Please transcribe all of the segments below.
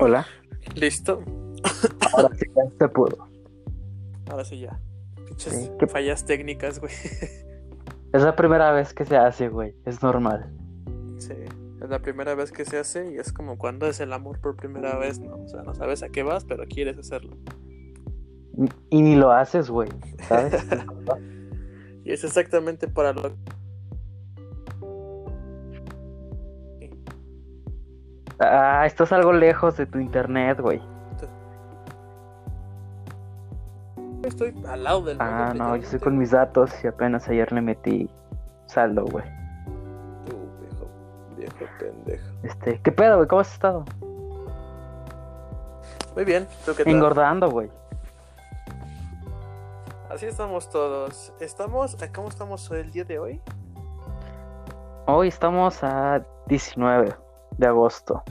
Hola. ¿Listo? Ahora sí ya se pudo. Ahora sí ya. Pinches Sí, ¿qué- fallas técnicas, güey. Es la primera vez que se hace, güey. Es normal. Sí, es la primera vez que se hace y es como cuando es el amor por primera vez, ¿no? O sea, no sabes a qué vas, pero quieres hacerlo. Y, y ni lo haces, güey. ¿Sabes? Y es exactamente para lo ah, estás algo lejos de tu internet, güey. Estoy al lado del Ah, no, yo estoy con mis datos y apenas ayer le metí saldo, güey. Tú, viejo, viejo pendejo. Este, ¿qué pedo, güey? ¿Cómo has estado? Muy bien, ¿tú qué tal? Engordando, güey. Así estamos todos. Estamos, ¿cómo estamos el día de hoy? Hoy estamos a 19 de agosto.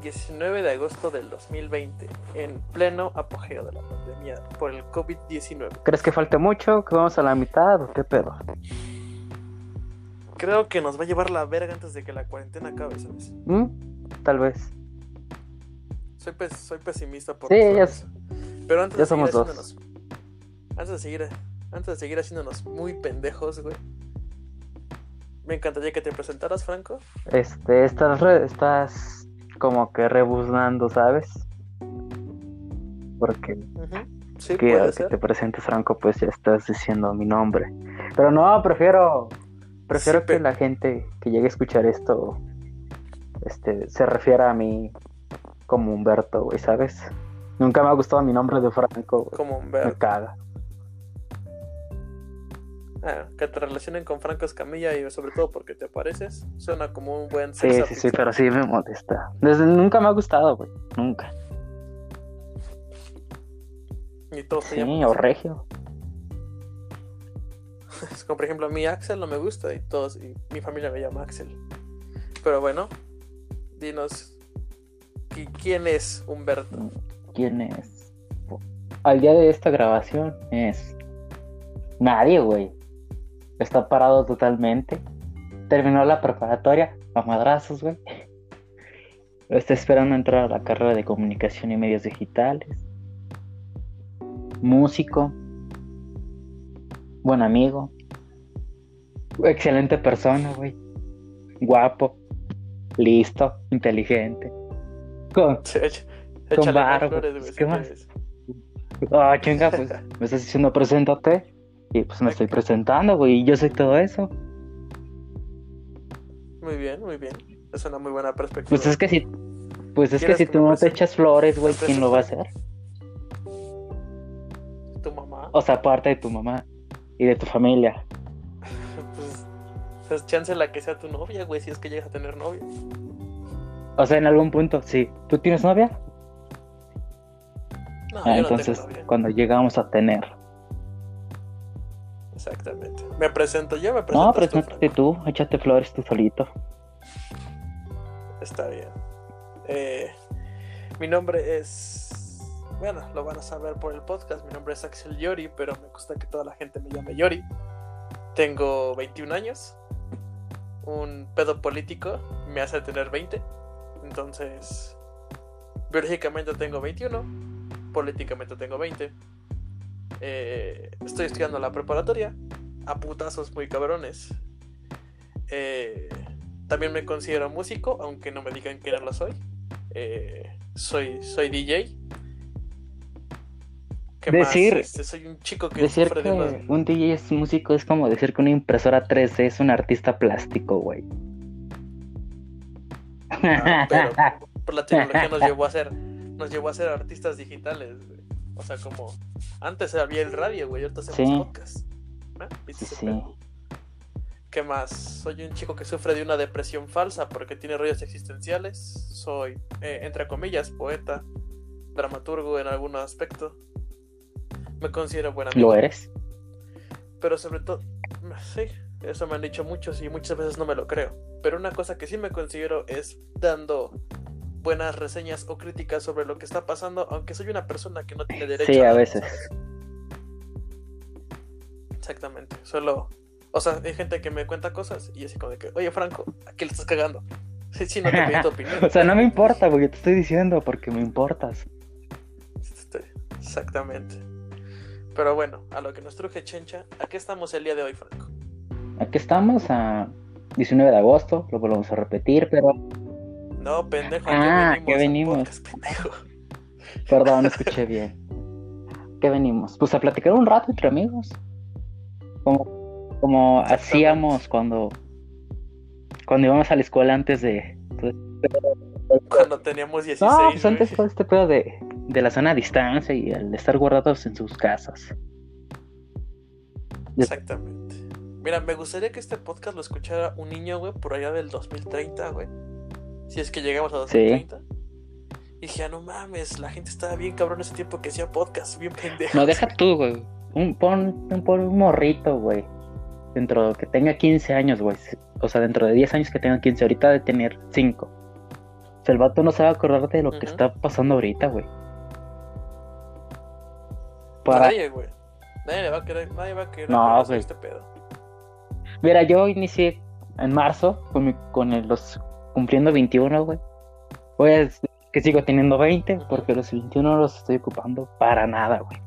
19 de agosto del 2020, en pleno apogeo de la pandemia por el COVID-19. ¿Crees que falte mucho? ¿Que vamos a la mitad o qué pedo? Creo que nos va a llevar la verga antes de que la cuarentena acabe, ¿sabes? ¿Mm? Tal vez. Soy, pes- soy pesimista por Sí, ya Pero antes ya de seguir somos dos. Antes de seguir. Antes de seguir haciéndonos muy pendejos, güey. Me encantaría que te presentaras, Franco. Este, estás, re- estás como que rebuznando, ¿sabes? Porque Sí, que, puede que ser. te presentes Franco, pues ya estás diciendo mi nombre. Pero no, prefiero prefiero Sí, que la gente que llegue a escuchar esto este se refiera a mí como Humberto, güey, ¿sabes? Nunca me ha gustado mi nombre de Franco, güey. Como me caga. Ah, que te relacionen con Franco Escamilla y sobre todo porque te pareces. Suena como un buen Sí, sí, sí, pero sí me molesta. Desde nunca me ha gustado, güey, nunca. Y todos Sí, llaman o regio. Es como por ejemplo a mí Axel no me gusta y todos y mi familia me llama Axel. Pero bueno, dinos ¿qui- quién es Humberto. ¿Quién es? Al día de esta grabación es nadie, güey. Está parado totalmente. Terminó la preparatoria a madrazos, güey. Está esperando entrar a la carrera de comunicación y medios digitales. Músico. Buen amigo. Excelente persona, güey. Guapo. Listo. Inteligente. Con, Con barba, ¿qué más? Ah, chinga, pues me estás diciendo preséntate. Y pues me estoy presentando, güey. Y yo soy todo eso. Muy bien, muy bien. Es una muy buena perspectiva. Pues es que si. Pues es que ¿Quieres si tú no te echas flores, güey, ¿Me ¿quién lo va a hacer? tu mamá. O sea, aparte de tu mamá y de tu familia. Pues es chance la que sea tu novia, güey, si es que llegas a tener novia. O sea, en algún punto, sí. ¿Tú tienes novia? No, Ah, yo no entonces, tengo novia. cuando llegamos a tener. Exactamente. Me presento yo, me presento No, preséntate tú, échate flores tú solito. Está bien. Eh, mi nombre es. Bueno, lo van a saber por el podcast. Mi nombre es Axel Yori, pero me gusta que toda la gente me llame Yori. Tengo 21 años. Un pedo político me hace tener 20. Entonces, biológicamente tengo 21. Políticamente tengo 20. Eh, estoy estudiando la preparatoria. A putazos muy cabrones. Eh, también me considero músico, aunque no me digan que no lo soy. Eh, soy, soy DJ. ¿Qué Decir- más? Este, soy un chico que Decir que de un DJ es músico es como decir que una impresora 3D es un artista plástico, güey. Ah, pero por la tecnología nos llevó a ser nos llevó a ser artistas digitales. O sea como antes había el radio güey ahorita hacemos Sí. podcast. ¿Viste Sí, sí. ¿Qué más? Soy un chico que sufre de una depresión falsa porque tiene rollos existenciales. Soy, eh, entre comillas, poeta, dramaturgo en algún aspecto. Me considero buen amigo. ¿Lo eres? Pero sobre todo, sí, eso me han dicho muchos y muchas veces no me lo creo. Pero una cosa que sí me considero es dando buenas reseñas o críticas sobre lo que está pasando, aunque soy una persona que no tiene derecho Sí, a veces. Exactamente, solo... O sea, hay gente que me cuenta cosas y así como de que, oye Franco, aquí le estás cagando. Sí, sí, no te pido tu opinión. o sea, no me importa, güey, te estoy diciendo porque me importas. Este, Exactamente. Pero bueno, a lo que nos truje Chencha, ¿a qué estamos el día de hoy, Franco? Aquí estamos a 19 de agosto, lo volvemos a repetir, pero No, pendejo, ¿a Ah, qué ¿qué venimos? al venimos? podcast, perdón, escuché bien. ¿Qué venimos? Pues a platicar un rato entre amigos. Como, como hacíamos cuando, cuando íbamos a la escuela antes de... Cuando teníamos 16. No, pues antes todo este pedo de, de la zona a distancia y el de estar guardados en sus casas. Exactamente. Mira, me gustaría que este podcast lo escuchara un niño, güey, por allá del 2030, güey. Si es que llegamos a 2030. Y dije, ah, no mames, la gente estaba bien cabrón ese tiempo que hacía podcast, bien pendejo. No, deja tú, güey. Un, pon, un, pon un morrito, güey. Dentro que tenga 15 años, güey. O sea, dentro de 10 años que tenga 15, ahorita de tener 5. O sea, el vato no se va a acordar de lo que está pasando ahorita, güey. Para... Nadie, güey. Nadie le va a querer, nadie va a querer No, de güey. este pedo. Mira, yo inicié en marzo con, mi- con el- los cumpliendo 21, güey. Pues que sigo teniendo 20 Ujú. porque los 21 no los estoy ocupando para nada, güey.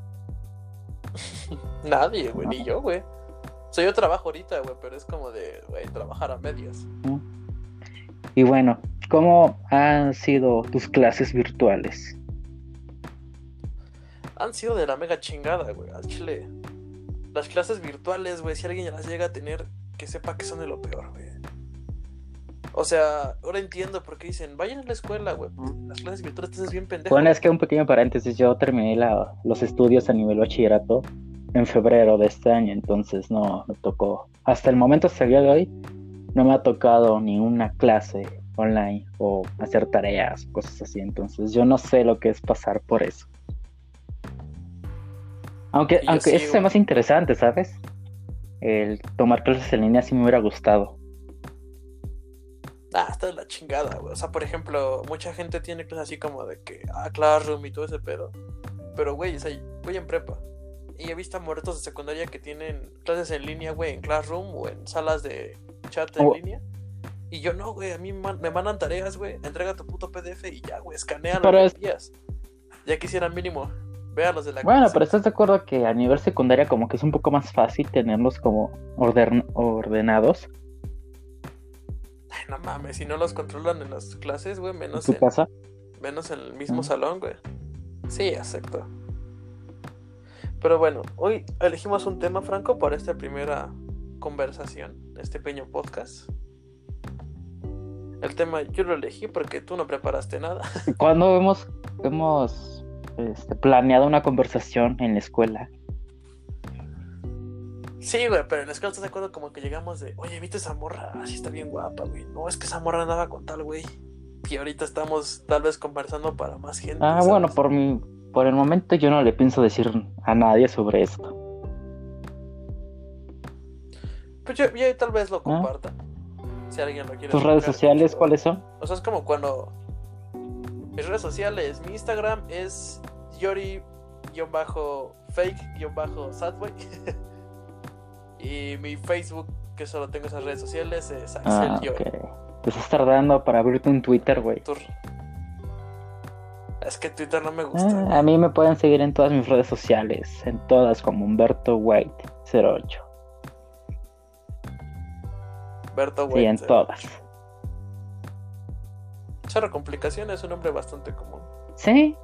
Nadie, güey, No. ni yo, güey. O sea, yo trabajo ahorita, güey, pero es como de, güey, trabajar a medias. Y bueno, ¿cómo han sido tus clases virtuales? Han sido de la mega chingada, güey, al chile. Las clases virtuales, güey, si alguien las llega a tener, que sepa que son de lo peor, güey. O sea, ahora entiendo por qué dicen, vayan a la escuela, güey. Las clases virtuales te haces bien pendejo. Bueno, es que un pequeño paréntesis, yo terminé la- los estudios a nivel bachillerato en febrero de este año, entonces no me tocó. Hasta el momento, hasta el día de hoy, no me ha tocado ni una clase online o hacer tareas, cosas así, entonces yo no sé lo que es pasar por eso. Aunque, aunque sí, eso es güey. más interesante, ¿sabes? El tomar clases en línea sí me hubiera gustado. Ah, está de la chingada, güey. O sea, por ejemplo, mucha gente tiene clases así como de que, ah, Classroom y todo ese pedo. Pero, güey, o sea, voy en prepa. Y he visto a morritos de secundaria que tienen clases en línea, güey, en Classroom o en salas de chat en Oh. línea. Y yo no, güey, a mí man- me mandan tareas, güey. Entrega tu puto PDF y ya, güey, escanea lo es- envías. Ya quisiera mínimo. Vea los de la Bueno, clase. pero estás de acuerdo que a nivel secundaria como que es un poco más fácil tenerlos como orden- ordenados no mames, si no los controlan en las clases, güey, en menos tu en, casa. Menos en el mismo salón, güey. Sí, exacto. Pero bueno, hoy elegimos un tema, Franco, para esta primera conversación, este pequeño podcast. El tema yo lo elegí porque tú no preparaste nada. Cuando hemos, hemos este, planeado una conversación en la escuela, Sí, güey, pero en la escuela estás de acuerdo como que llegamos de, oye, ¿viste esa morra? Así está bien guapa, güey. No, es que esa morra andaba con tal, güey. Y ahorita estamos tal vez conversando para más gente. ah, ¿sabes? bueno, por mi, por el momento yo no le pienso decir a nadie sobre esto. Pues yo, yo tal vez lo comparta. Si alguien lo quiere. ¿Tus redes sociales cuáles son? O sea, es como cuando. Mis redes sociales, mi Instagram es Yori-fake-sadboy. Y mi Facebook, que solo tengo esas redes sociales, es Axel Ah, Yori. ok. Te estás tardando para abrirte un Twitter, güey. Es que Twitter no me gusta. Ah, a mí me pueden seguir en todas mis redes sociales, en todas como Humberto White 08. Berto Sí, en todas. Chorro Complicación es un nombre bastante común. Sí,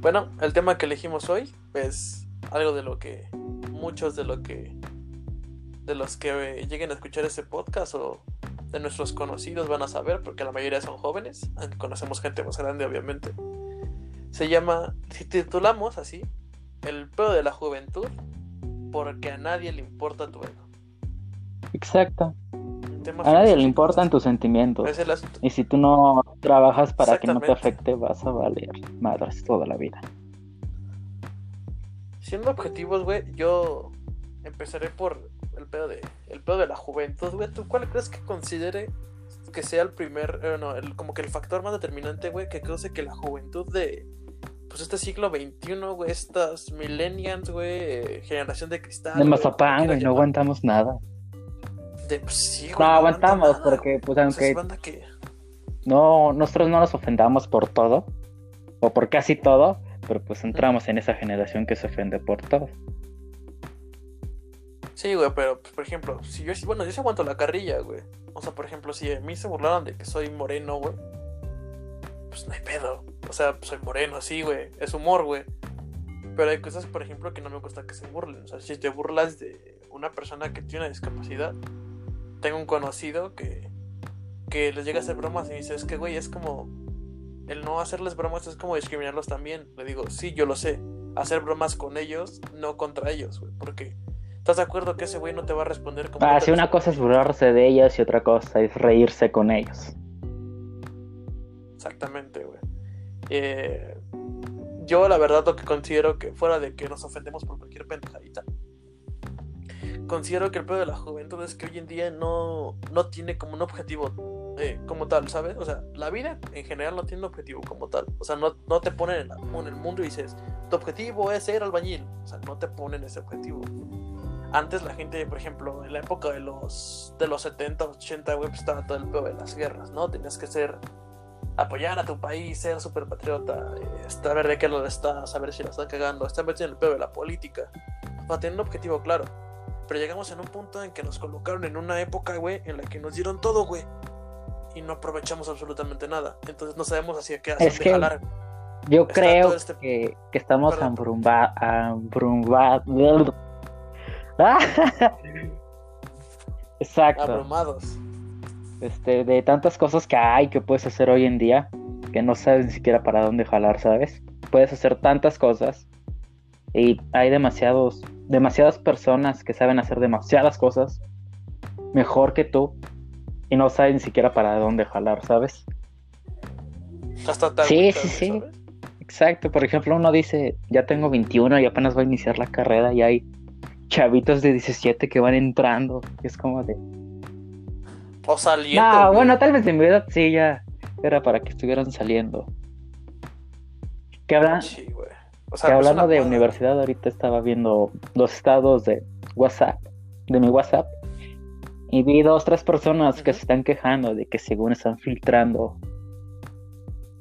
Bueno, el tema que elegimos hoy es algo de lo que muchos de lo que de los que lleguen a escuchar este podcast o de nuestros conocidos van a saber, porque la mayoría son jóvenes, aunque conocemos gente más grande, obviamente. Se llama, si titulamos así, El pedo de la juventud, porque a nadie le importa tu ego. exacto. A nadie le importan tus sentimientos. Es el asunto. Y si tú no trabajas para que no te afecte, vas a valer madres toda la vida. Siendo objetivos, güey, yo empezaré por el pedo de el pedo de la juventud, güey. ¿Tú cuál crees que considere que sea el primer, eh, no, el, como que el factor más determinante, güey, que cause que la juventud de pues este siglo XXI, güey, estas millennials, güey, eh, generación de cristal. De mazapán, güey, no aguantamos nada. De, pues, sí, güey, No aguanta aguantamos nada, porque, pues, aunque que... no, nosotros no nos ofendamos por todo, o por casi todo, pero pues entramos en esa generación que se ofende por todo. Sí, güey, pero, pues, por ejemplo, si yo, bueno, yo sí aguanto la carrilla, güey. O sea, por ejemplo, si a mí se burlaron de que soy moreno, güey, pues no hay pedo. O sea, pues, soy moreno, sí, güey, es humor, güey. Pero hay cosas, por ejemplo, que no me gusta que se burlen. O sea, si te burlas de una persona que tiene una discapacidad, tengo un conocido que, que les llega a hacer bromas y dice, es que, güey, es como... El no hacerles bromas es como discriminarlos también. Le digo, sí, yo lo sé. Hacer bromas con ellos, no contra ellos, güey. Porque ¿Estás de acuerdo que ese güey no te va a responder como... Ah, sí, una cosa es burlarse de ellos y otra cosa es reírse con ellos. Exactamente, güey. Eh, yo la verdad lo que considero que fuera de que nos ofendemos por cualquier pendejadita, considero que el peor de la juventud es que hoy en día no, no tiene como un objetivo eh, como tal, ¿sabes? O sea, la vida en general no tiene un objetivo como tal. O sea, no, no te ponen en, la- en el mundo y dices, tu objetivo es ser albañil. O sea, no te ponen ese objetivo. Antes la gente, por ejemplo, en la época de los, de los 70, 80, güey, pues estaba todo el peor de las guerras, ¿no? Tenías que ser apoyar a tu país, ser súper patriota, saber de qué lado estás, saber si la están cagando, estar metido en el peor de la política, para tener un objetivo claro. Pero llegamos en un punto en que nos colocaron en una época, güey, en la que nos dieron todo, güey. Y no aprovechamos absolutamente nada. Entonces no sabemos hacia qué hacer Es que- jalar. Yo Está creo este- que, que estamos ambrumba- Ah, Exacto. Abrumados. Este, de tantas cosas que hay que puedes hacer hoy en día, que no sabes ni siquiera para dónde jalar, ¿sabes? Puedes hacer tantas cosas y hay demasiados, demasiadas personas que saben hacer demasiadas cosas mejor que tú y no saben ni siquiera para dónde jalar, ¿sabes? Hasta Sí, sí, sí. Exacto, por ejemplo, uno dice, ya tengo 21 y apenas voy a iniciar la carrera y hay chavitos de 17 que van entrando. y es como de... O saliendo. No, güey. bueno, tal vez de mi edad sí ya era para que estuvieran saliendo. Que, hablan, Sí, güey. O que sea, hablando de universidad, ahorita estaba viendo los estados de WhatsApp, de mi WhatsApp, y vi dos, tres personas que se están quejando de que según están filtrando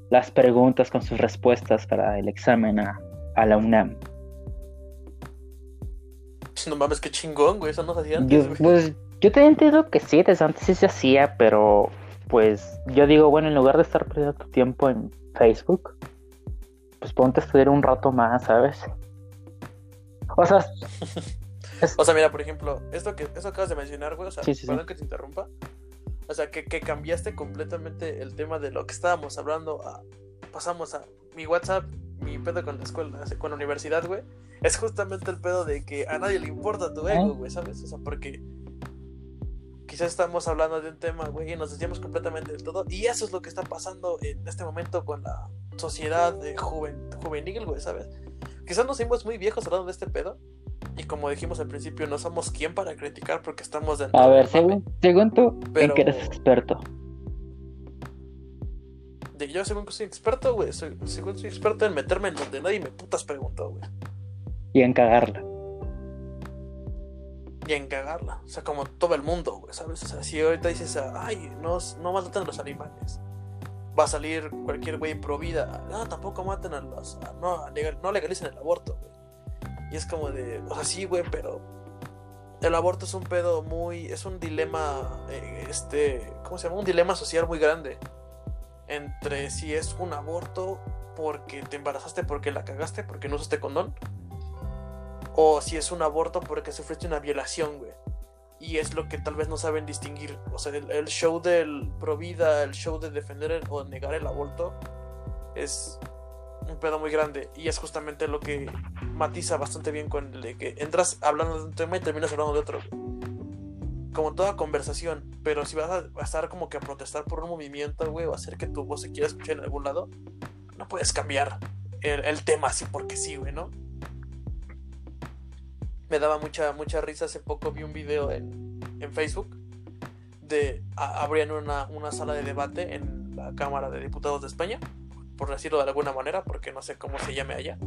las preguntas con sus respuestas para el examen a, a la UNAM. No mames, qué chingón, güey. Eso no se hacía Yo, antes, güey. pues yo te entiendo que sí, desde antes sí se hacía, pero pues yo digo, bueno, en lugar de estar perdiendo tu tiempo en Facebook, pues ponte a estudiar un rato más, ¿sabes? O sea, O sea, mira, por ejemplo, esto que eso acabas de mencionar, güey, o sea, Sí, sí, sí. perdón que te interrumpa. O sea, que, que cambiaste completamente el tema de lo que estábamos hablando a pasamos a mi WhatsApp, mi pedo con la escuela, con la universidad, güey. Es justamente el pedo de que a nadie le importa tu ego, güey, ¿sabes? O sea, porque quizás estamos hablando de un tema, güey, y nos desviamos completamente del todo. Y eso es lo que está pasando en este momento con la sociedad de juven, juvenil, güey, ¿sabes? Quizás nos hicimos muy viejos hablando de este pedo. Y como dijimos al principio, no somos quien para criticar porque estamos dentro a ver, según, según tú, Pero- ¿en qué eres experto? De yo según que soy experto, güey. Soy, según soy experto en meterme en donde nadie me putas preguntó, güey. Y en cagarla. Y en cagarla. O sea, como todo el mundo, güey, ¿sabes? O sea, si ahorita dices, ah, ay, no, no maten a los animales. Va a salir cualquier güey pro vida. No, tampoco maten a los. a- no, no legalicen el aborto, güey. Y es como de. O sea, sí, güey, pero. El aborto es un pedo muy. Es un dilema. eh, este. ¿Cómo se llama? Un dilema social muy grande. Entre si es un aborto porque te embarazaste porque la cagaste, porque no usaste condón. O si es un aborto porque sufriste una violación, güey. Y es lo que tal vez no saben distinguir. O sea, el, show del pro vida, el show de defender el- o negar el aborto, es un pedo muy grande. Y es justamente lo que matiza bastante bien con el de que entras hablando de un tema y terminas hablando de otro. Como toda conversación. Pero si vas a, estar como que a protestar por un movimiento, güey, o hacer que tu voz se quiera escuchar en algún lado, no puedes cambiar el, tema así porque sí, güey, ¿no? me daba mucha, mucha risa. Hace poco vi un video en, en Facebook de a- una, una sala de debate en la Cámara de Diputados de España, por decirlo de alguna manera, porque no sé cómo se llame allá.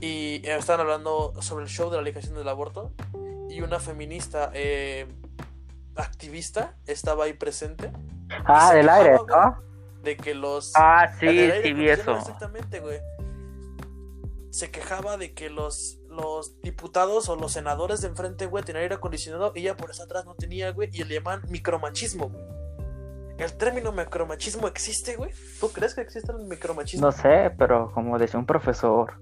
Y eh, estaban hablando sobre el show de la legalización del aborto. Y una feminista eh, activista estaba ahí presente. Ah, del aire, ¿no? De que los. Ah, sí, aire sí vi eso. Exactamente, güey. Se quejaba de que los, los diputados o los senadores de enfrente, güey, tenían aire acondicionado y ella por eso atrás no tenía, güey, y le llaman micromachismo, güey. ¿El término micromachismo existe, güey? ¿Tú crees que existe el micromachismo? No sé, pero como decía un profesor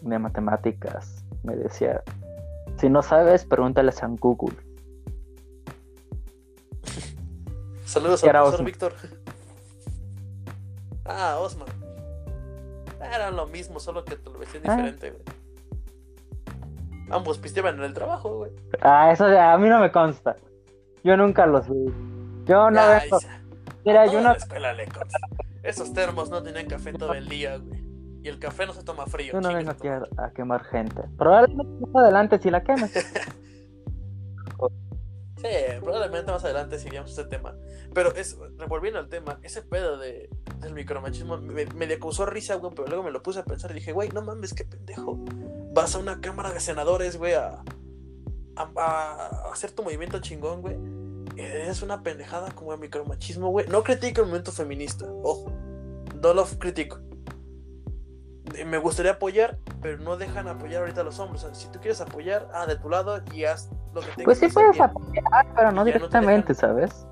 de matemáticas, me decía, si no sabes, pregúntales a Google. Saludos al profesor Osman. Víctor. Ah, Osman. Era lo mismo, solo que te lo vestían Ah. diferente, güey. Ambos pisteaban en el trabajo, güey. Ah, eso a mí no me consta. Yo nunca los vi. Yo no veo. Mira, yo la escuela consta. Esos termos no tenían café todo el día, güey. Y el café no se toma frío. yo no vengo aquí a, quemar gente. Probablemente más adelante si la quemes. Sí, probablemente más adelante sigamos este tema. Pero es, revolviendo al tema, ese pedo de, del micromachismo me, me causó risa, güey, pero luego me lo puse a pensar y dije, güey, no mames, qué pendejo. Vas a una cámara de senadores, güey, a, a, a hacer tu movimiento chingón, güey. Es una pendejada como el micromachismo, güey. No critico el movimiento feminista, ojo. No lo critico. Eh, Me gustaría apoyar, pero no dejan apoyar ahorita a los hombres. O sea, si tú quieres apoyar, ah, de tu lado y haz lo que tengas Pues sí puedes apoyar, pero no directamente. ¿sabes?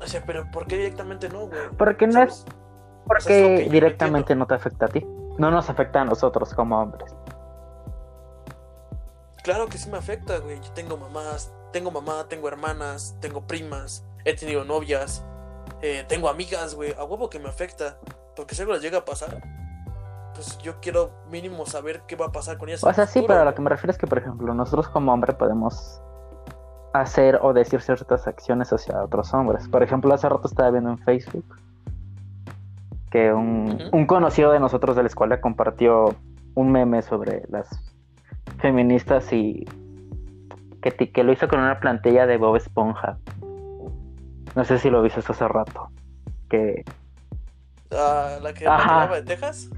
O sea, pero ¿por qué directamente no, güey? Porque no ¿Sabes? es O sea, es lo porque no directamente no te afecta a ti. No nos afecta a nosotros como hombres. Claro que sí me afecta, güey. Yo tengo mamás, tengo mamá, tengo hermanas, tengo primas, he tenido novias, eh, tengo amigas, güey. A huevo que me afecta. Porque si algo les llega a pasar, pues yo quiero mínimo saber qué va a pasar con ellas. O sea, sí, pero a lo que me refiero es que, por ejemplo, nosotros como hombre podemos hacer o decir ciertas acciones hacia otros hombres. Por ejemplo, hace rato estaba viendo en Facebook que un, un conocido de nosotros de la escuela compartió un meme sobre las feministas y que, que lo hizo con una plantilla de Bob Esponja. No sé si lo viste hace rato. Que, Ah, la que Ajá. de Texas.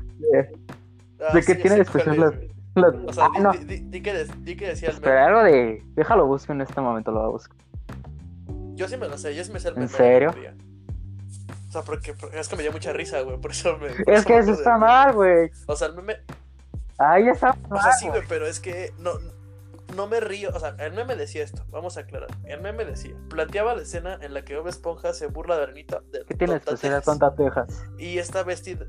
Ah, de que sí, tiene sí, especial las- las- O sea, ah, di, no, di- di- di que, di que decía el espera, meme. algo de... Déjalo busco en este momento, lo voy a buscar. Yo sí me lo sé, yo sí me sé el ¿En serio? O sea, porque, porque es que me dio mucha risa, güey. Por eso me. por Es eso que eso está mal, güey. O sea, el meme, Ahí está O mal, sea, sí, güey. güey, pero es que no, no me río. O sea, el meme decía esto. Vamos a aclarar. El meme decía: planteaba la escena en la que Bob Esponja se burla de Arenita. De ¿Qué tiene Tonta especial Texas, Tonta Texas? Y está vestido.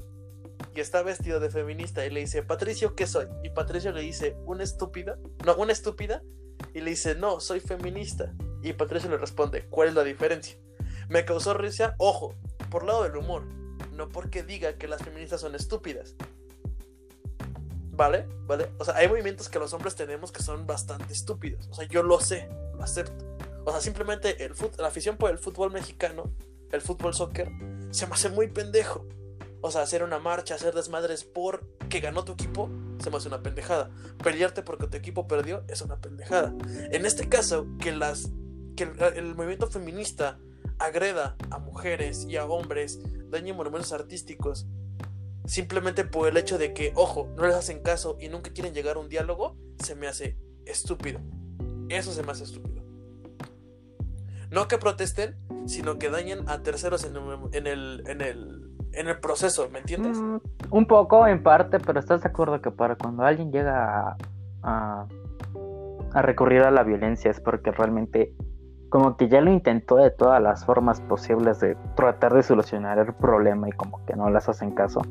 Y está vestido de feminista. Y le dice: Patricio, ¿qué soy? Y Patricio le dice: ¿Una estúpida? No, una estúpida. Y le dice: No, soy feminista. Y Patricio le responde: ¿Cuál es la diferencia? Me causó risa, ojo, por lado del humor. No porque diga que las feministas son estúpidas. ¿Vale? ¿Vale? O sea, hay movimientos que los hombres tenemos que son bastante estúpidos. O sea, yo lo sé, lo acepto. O sea, simplemente el la afición por el fútbol mexicano, el fútbol soccer, se me hace muy pendejo. O sea, hacer una marcha, hacer desmadres porque ganó tu equipo, se me hace una pendejada. Pelearte porque tu equipo perdió es una pendejada. En este caso, que las que el, el movimiento feminista agreda a mujeres y a hombres, dañe monumentos artísticos, simplemente por el hecho de que, ojo, no les hacen caso y nunca quieren llegar a un diálogo, se me hace estúpido. Eso se me hace estúpido. No que protesten, sino que dañen a terceros en el, en el, en el, en el proceso, ¿me entiendes? Mm, un poco, en parte, pero ¿estás de acuerdo que para cuando alguien llega a, a, a recurrir a la violencia es porque realmente como que ya lo intentó de todas las formas posibles de tratar de solucionar el problema y como que no las hacen caso?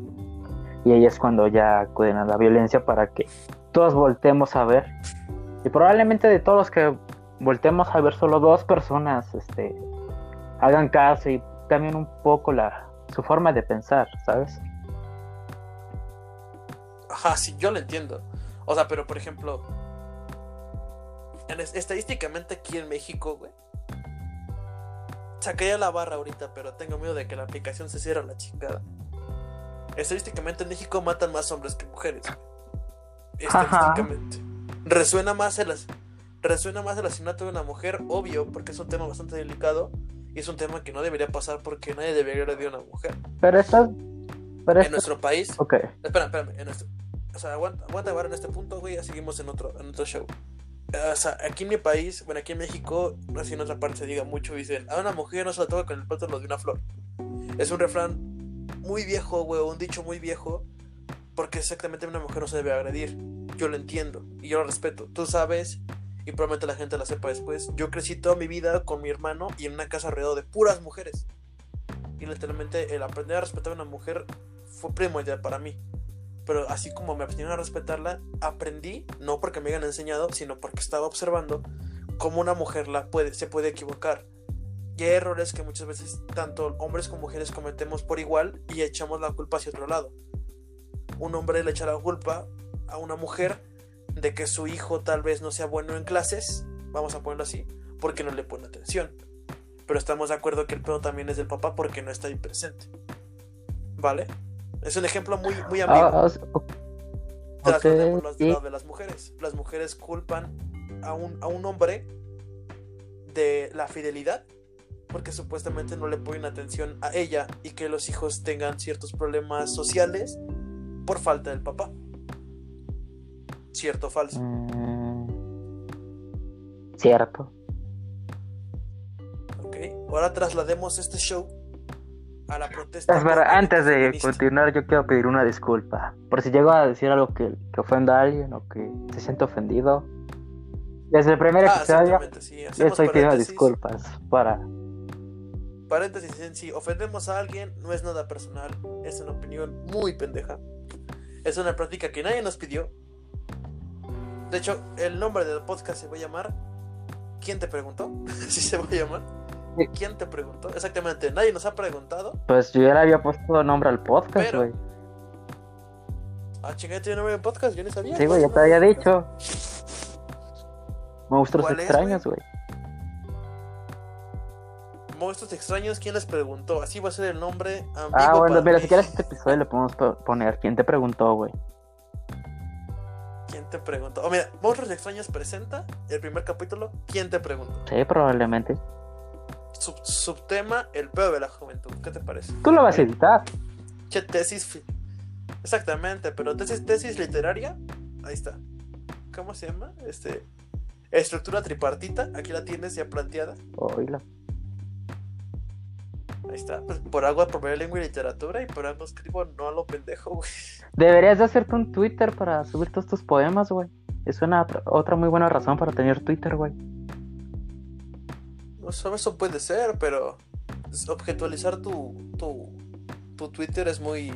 Y ahí es cuando ya acuden a la violencia para que todos voltemos a ver. Y probablemente de todos los que voltemos a ver, solo dos personas este, hagan caso y cambien un poco la, su forma de pensar, ¿sabes? Ajá, sí, yo lo entiendo. O sea, pero por ejemplo, en es- estadísticamente aquí en México, güey. Sacaría la barra ahorita, pero tengo miedo de que la aplicación se cierre la chingada. Estadísticamente en México matan más hombres que mujeres. güey. Ajá. Estadísticamente. Resuena más el resuena más el asesinato de una mujer, obvio, porque es un tema bastante delicado y es un tema que no debería pasar porque nadie debería agredir a una mujer. Pero estás. Pero En estás. nuestro país, Ok. Espera, espérame. En nuestro... O sea, aguanta, aguanta ahora en este punto, güey. Ya seguimos en otro, en otro show. o sea, aquí en mi país, bueno, aquí en México, así en otra parte se diga mucho, dicen, a una mujer no se la toca con el pétalo de una flor. Es un refrán muy viejo, güey, un dicho muy viejo, porque exactamente una mujer no se debe agredir. Yo lo entiendo y yo lo respeto. Tú sabes, y probablemente la gente la sepa después, yo crecí toda mi vida con mi hermano y en una casa rodeado de puras mujeres. Y literalmente el aprender a respetar a una mujer fue primordial para mí pero así como me aprendieron a respetarla, aprendí, no porque me hayan enseñado, sino porque estaba observando cómo una mujer la puede, se puede equivocar. Y hay errores que muchas veces tanto hombres como mujeres cometemos por igual y echamos la culpa hacia otro lado. Un hombre le echa la culpa a una mujer de que su hijo tal vez no sea bueno en clases, vamos a ponerlo así, porque no le pone atención. Pero estamos de acuerdo que el pedo también es del papá porque no está ahí presente. ¿Vale? Es un ejemplo muy, muy amigo. Ah, de las mujeres. Las mujeres culpan a un, a un hombre de la fidelidad porque supuestamente no le ponen atención a ella y que los hijos tengan ciertos problemas sociales por falta del papá. ¿Cierto o falso? Mm, cierto. Ok, ahora traslademos este show a la protesta. antes de continuar, yo quiero pedir una disculpa. Por si llego a decir algo que, que ofenda a alguien o que se siente ofendido. Desde el primer ah, episodio, yo estoy pidiendo disculpas para. Paréntesis en sí, ofendemos a alguien, no es nada personal, es una opinión muy pendeja. Es una práctica que nadie nos pidió. De hecho, el nombre del podcast se va a llamar ¿Quién te preguntó? si se va a llamar. ¿Quién te preguntó? Exactamente, nadie nos ha preguntado. Pues yo ya le había puesto nombre al podcast, güey. Ah, chingada, tiene nombre al podcast, yo ni sabía. Sí, güey, ya te había dicho. Monstruos extraños, güey. Monstruos extraños, ¿quién les preguntó? Así va a ser el nombre. Ah, bueno, mira, si quieres este episodio le podemos poner ¿Quién te preguntó, güey? ¿Quién te preguntó? Oh, mira, Monstruos extraños presenta el primer capítulo. ¿Quién te preguntó? Sí, probablemente subtema El peor de la juventud. ¿Qué te parece? Tú lo vas a editar. Che, tesis. Exactamente, pero tesis, tesis literaria. Ahí está. ¿Cómo se llama? Este. Estructura tripartita. Aquí la tienes ya planteada. Oíla. Ahí está. Pues por algo aprobé lengua y literatura y por algo escribo no a lo pendejo, güey. Deberías de hacerte un Twitter para subir todos tus poemas, güey. Es una otra muy buena razón para tener Twitter, güey. Pues, eso puede ser, pero objetualizar tu, tu, tu Twitter es muy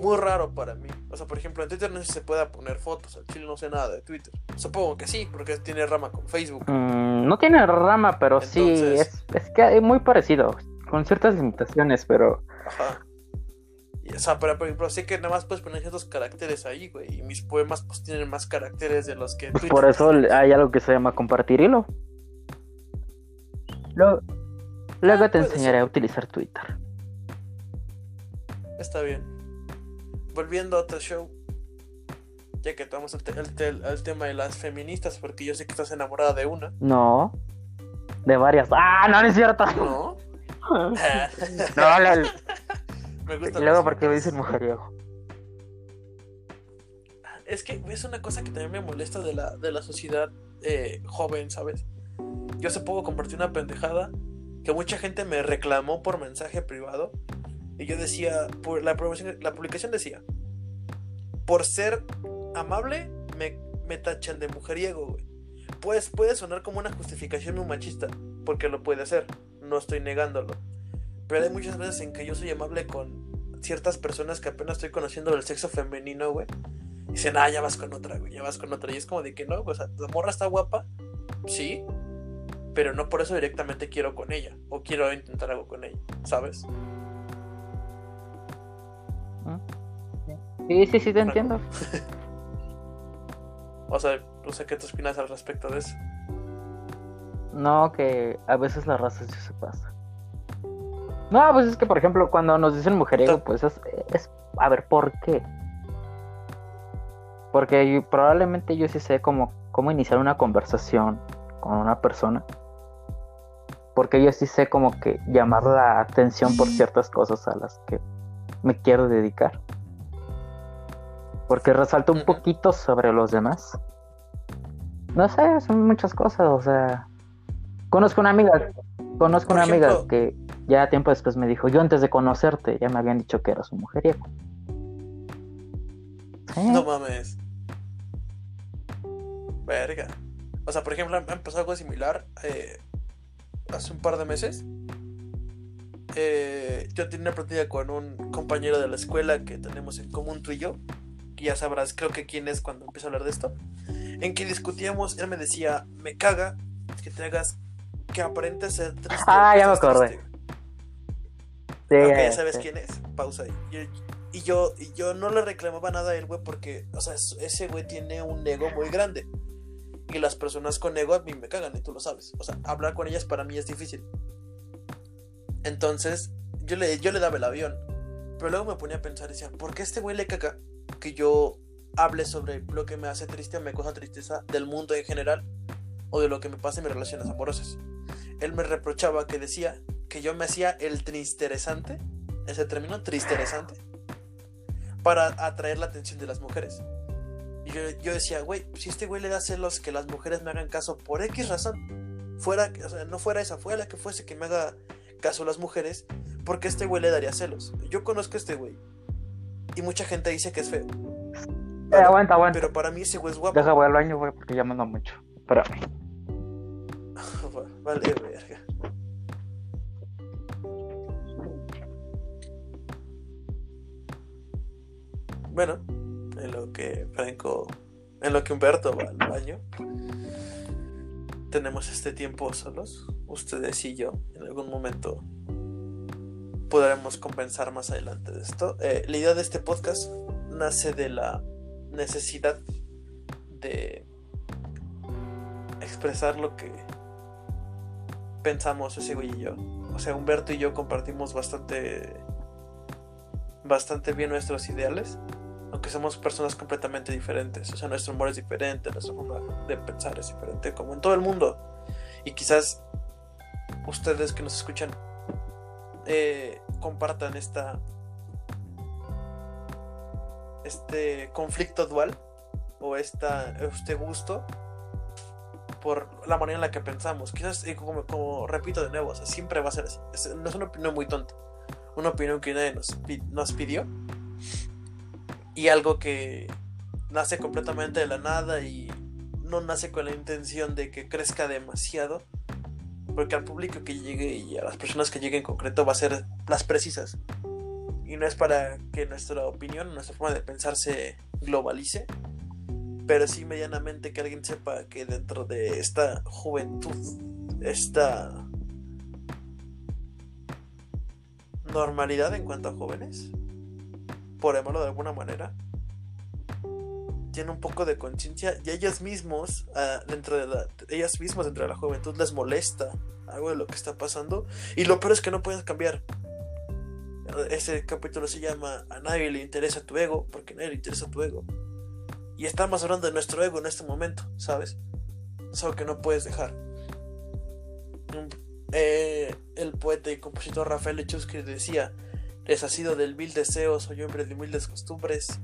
muy raro para mí. O sea, por ejemplo, en Twitter no sé si se pueda poner fotos. En Chile no sé nada de Twitter. Supongo que sí, porque tiene rama con Facebook. Mm, no tiene rama, pero sí. Es, es, que es muy parecido. Con ciertas limitaciones, pero. Ajá. o sea, pero, por ejemplo, sé que nada más puedes poner ciertos caracteres ahí, güey. Y mis poemas, pues tienen más caracteres de los que. Pues por eso hay algo que se llama compartir hilo. Luego, luego te enseñaré a utilizar Twitter. Está bien. Volviendo a otro show. Ya que tomamos el, tema de las feministas, porque yo sé que estás enamorada de una. No. De varias. ¡Ah, no, no es cierto! No. no, Me gusta. Y luego porque me dicen mujeriego. Es que es una cosa que también me molesta de la, de la sociedad eh, joven, ¿sabes? Yo hace poco compartí una pendejada que mucha gente me reclamó por mensaje privado. Y yo decía, por la, la publicación decía, por ser amable me, tachan de mujeriego, güey. Pues puede sonar como una justificación muy machista, porque lo puede hacer, no estoy negándolo. Pero hay muchas veces en que yo soy amable con ciertas personas que apenas estoy conociendo del sexo femenino, güey. Dicen, ah, ya vas con otra, güey, ya vas con otra. Y es como de que no, o sea, la morra está guapa, sí, pero no por eso directamente quiero con ella o quiero intentar algo con ella, ¿sabes? Sí, sí, sí, te entiendo. o sea, no sé qué te opinas al respecto de eso. No, que a veces la raza sí se pasa. No, pues es que, por ejemplo, cuando nos dicen mujeriego, pues es, es. A ver, ¿por qué? Porque probablemente yo sí sé cómo, cómo iniciar una conversación con una persona porque yo sí sé como que llamar la atención por ciertas cosas a las que me quiero dedicar. Porque resalto un poquito sobre los demás. No sé, son muchas cosas, o sea. Conozco una amiga, conozco una amiga que ya tiempo después me dijo, yo antes de conocerte ya me habían dicho que eras un mujeriego. No mames. Verga. O sea, por ejemplo, me pasó algo similar eh, hace un par de meses. Eh, yo tenía una plática con un compañero de la escuela que tenemos en común tú y yo. Que ya sabrás, creo que quién es cuando empiezo a hablar de esto. En que discutíamos, él me decía, me caga que te hagas, que aparentes ser triste. Ah, ya me acordé. triste". Sí, Ok, ya sabes quién es. Pausa ahí. Yo- y yo, y yo no le reclamaba nada a él, güey, porque, o sea, es- ese güey tiene un ego muy grande. Y las personas con ego a mí me cagan, y tú lo sabes. O sea, hablar con ellas para mí es difícil. Entonces, yo le, yo le daba el avión. Pero luego me ponía a pensar, decía, ¿por qué este güey le caga que yo hable sobre lo que me hace triste o me causa tristeza del mundo en general? O de lo que me pasa en mis relaciones amorosas. Él me reprochaba que decía que yo me hacía el tristeresante, ese término, tristeresante, para atraer la atención de las mujeres. Y yo, yo decía, güey, si este güey le da celos que las mujeres me hagan caso por X razón, fuera, no fuera esa, fuera la que fuese que me haga caso las mujeres, porque este güey le daría celos. Yo conozco a este güey. Y mucha gente dice que es feo. Eh, aguanta, aguanta. Pero para mí ese güey es guapo. Deja voy al baño, güey, porque ya me ando mucho. Espérame. vale, verga. Bueno, en lo que Franco, en lo que Humberto va al baño, tenemos este tiempo solos, ustedes y yo. En algún momento podremos compensar más adelante de esto. Eh, la idea de este podcast nace de la necesidad de expresar lo que pensamos ese güey y yo. O sea, Humberto y yo compartimos bastante bastante bien nuestros ideales, aunque somos personas completamente diferentes. O sea, nuestro humor es diferente, nuestra forma de pensar es diferente, como en todo el mundo. Y quizás ustedes que nos escuchan eh, compartan esta este conflicto dual o esta, este gusto por la manera en la que pensamos. Quizás, eh, como, como repito de nuevo, o sea, siempre va a ser así. Es- no es una opinión muy tonta. Una opinión que nadie nos, nos pidió. Y algo que nace completamente de la nada y no nace con la intención de que crezca demasiado. Porque al público que llegue y a las personas que lleguen en concreto va a ser las precisas. Y no es para que nuestra opinión, nuestra forma de pensar se globalice, pero sí medianamente que alguien sepa que dentro de esta juventud, esta normalidad en cuanto a jóvenes, por llamarlo de alguna manera, tienen un poco de conciencia y ellos mismos, ah, dentro de la, ellas mismas dentro de la juventud les molesta algo de lo que está pasando y lo peor es que no pueden cambiar. Ese capítulo se llama A nadie le interesa tu ego, porque a nadie le interesa tu ego. Y estamos hablando de nuestro ego en este momento, ¿sabes? Es algo que no puedes dejar. Un- eh, el poeta y compositor Rafael Lechowski decía: Deshacido del vil deseo, soy hombre de humildes costumbres.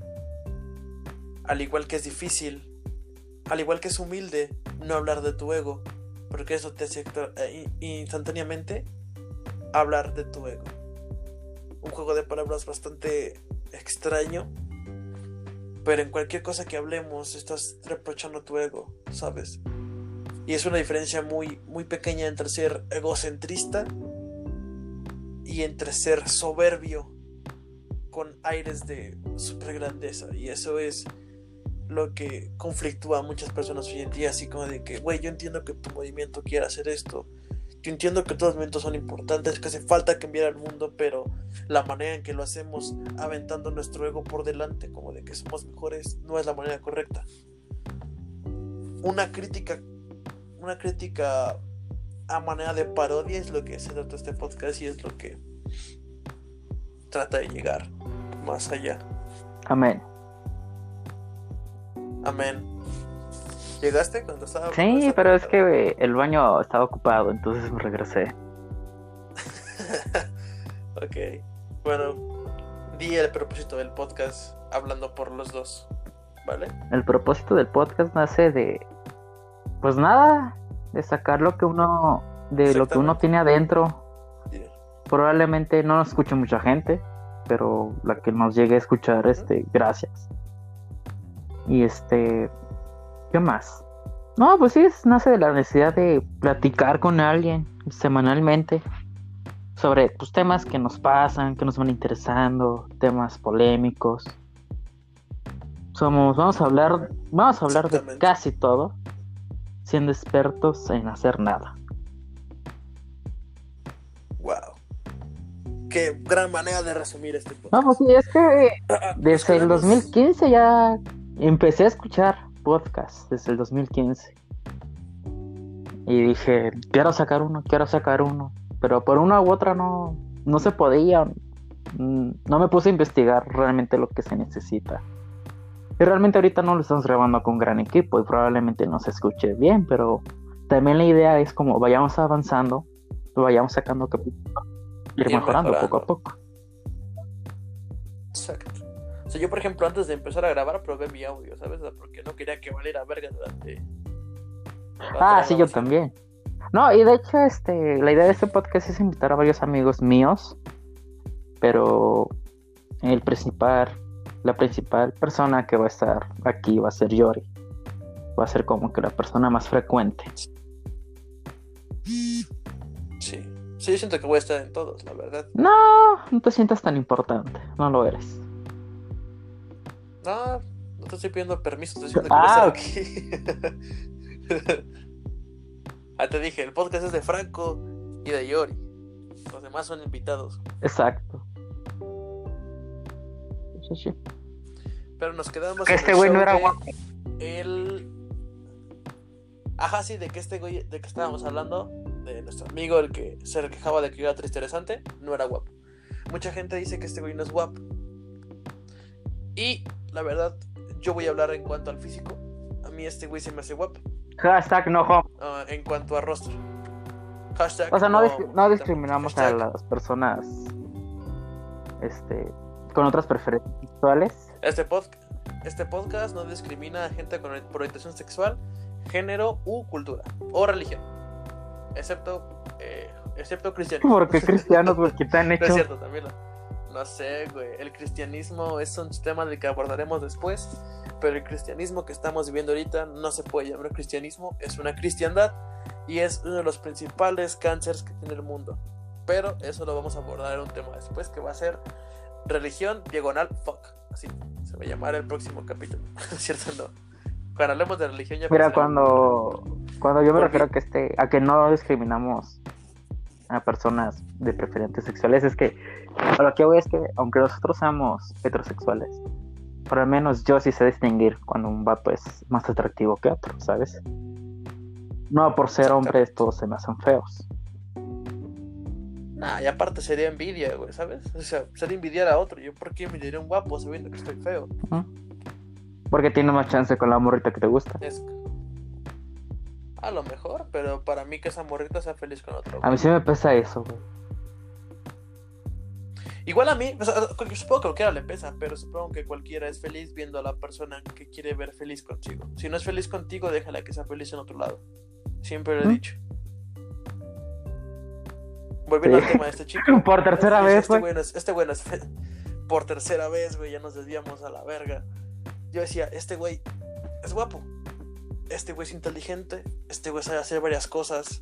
Al igual que es difícil, al igual que es humilde no hablar de tu ego, porque eso te hace eh, in- instantáneamente hablar de tu ego. Un juego de palabras bastante extraño, pero en cualquier cosa que hablemos estás reprochando tu ego, ¿sabes? Y es una diferencia muy, muy pequeña entre ser egocentrista y entre ser soberbio con aires de super grandeza. Y eso es lo que conflictúa a muchas personas hoy en día, así como de que, güey, yo entiendo que tu movimiento quiera hacer esto. Yo entiendo que todos los movimientos son importantes, que hace falta cambiar el mundo, pero la manera en que lo hacemos, aventando nuestro ego por delante, como de que somos mejores, no es la manera correcta. Una crítica, una crítica a manera de parodia es lo que se trata este podcast y es lo que trata de llegar más allá. Amén. Amén. ¿Llegaste cuando estaba? Sí, pero es que el baño estaba ocupado, entonces me regresé. ok. Bueno, di el propósito del podcast hablando por los dos. ¿Vale? El propósito del podcast nace de pues nada, de sacar lo que uno, de lo que uno tiene adentro. Probablemente no nos escuche mucha gente, pero la que nos llegue a escuchar, este, gracias. Y este, ¿qué más? No, pues sí, nace de la necesidad de platicar con alguien semanalmente sobre pues, temas que nos pasan, que nos van interesando, temas polémicos. Somos, vamos a hablar, vamos a hablar de casi todo, siendo expertos en hacer nada. Wow. Qué gran manera de resumir este podcast. No, pues sí, es que desde el quedamos- 2015 ya empecé a escuchar podcasts, desde el 2015. Y dije, quiero sacar uno, quiero sacar uno. Pero por una u otra no, no se podía. Mm, No me puse a investigar realmente lo que se necesita. Y realmente ahorita no lo estamos grabando con gran equipo y probablemente no se escuche bien, pero también la idea es como vayamos avanzando, vayamos sacando capítulos, ir Ir mejorando poco a poco. Exacto. O sea, yo, por ejemplo, antes de empezar a grabar, probé mi audio, ¿sabes? Porque no quería que valiera verga durante. durante Ah, sí, yo también. No, y de hecho, este, la idea de este podcast es invitar a varios amigos míos, pero el principal, la principal persona que va a estar aquí va a ser Yori. Va a ser como que la persona más frecuente. Sí. Sí, yo siento que voy a estar en todos, la verdad. No, no te sientas tan importante, no lo eres. No, no te estoy pidiendo permiso, te estoy diciendo que voy a Ah, estar aquí. ah, te dije, el podcast es de Franco y de Yori. Los demás son invitados. Exacto. Sí, sí. Pero nos quedamos. Que este güey no era guapo. El. Ajá, sí, de que este güey, de que estábamos hablando, de nuestro amigo, el que se quejaba de que era triste interesante, no era guapo. Mucha gente dice que este güey no es guapo. Y la verdad, yo voy a hablar en cuanto al físico. A mí este güey se me hace guapo. Hashtag no homo. Ah, en cuanto a rostro. Hashtag O sea, no, no, dis- no discriminamos a las personas este, con otras preferencias sexuales. Este, pod- este podcast no discrimina a gente con orientación sexual, género u cultura o religión. Excepto, eh, excepto cristianismo. Porque cristianos, güey, que te han No es hecho. cierto, también lo- No sé, güey. El cristianismo es un tema del que abordaremos después. Pero el cristianismo que estamos viviendo ahorita no se puede llamar cristianismo. Es una cristiandad. Y es uno de los principales cánceres que tiene el mundo. Pero eso lo vamos a abordar en un tema después que va a ser religión diagonal fuck. Así se va a llamar el próximo capítulo. ¿Es cierto? No. Cuando hablemos de religión ya Mira, cuando, cuando yo me refiero a que este, a que no discriminamos a personas de preferentes sexuales, es que a lo que voy es que aunque nosotros seamos heterosexuales, por lo menos yo sí sé distinguir cuando un vato es más atractivo que otro, ¿sabes? No por ser hombres todos se me hacen feos. Nah, y aparte sería envidia, güey, ¿sabes? O sea, sería envidiar a otro. Yo, ¿por qué envidiaría a un guapo sabiendo que estoy feo? Porque tienes más chance con la morrita que te gusta. Es... A lo mejor, pero para mí que esa morrita sea feliz con otro. A mí sí me pesa eso, güey. Igual a mí, o sea, yo supongo que a cualquiera le pesa, pero supongo que cualquiera es feliz viendo a la persona que quiere ver feliz contigo. Si no es feliz contigo, déjala que sea feliz en otro lado. Siempre lo he ¿Mm? dicho. Volviendo Sí. al tema de este chico. Por tercera vez, Este güey. es- este güey no es fe- Por tercera vez, güey, ya nos desviamos a la verga. Yo decía, este güey es guapo. Este güey es inteligente. Este güey sabe hacer varias cosas.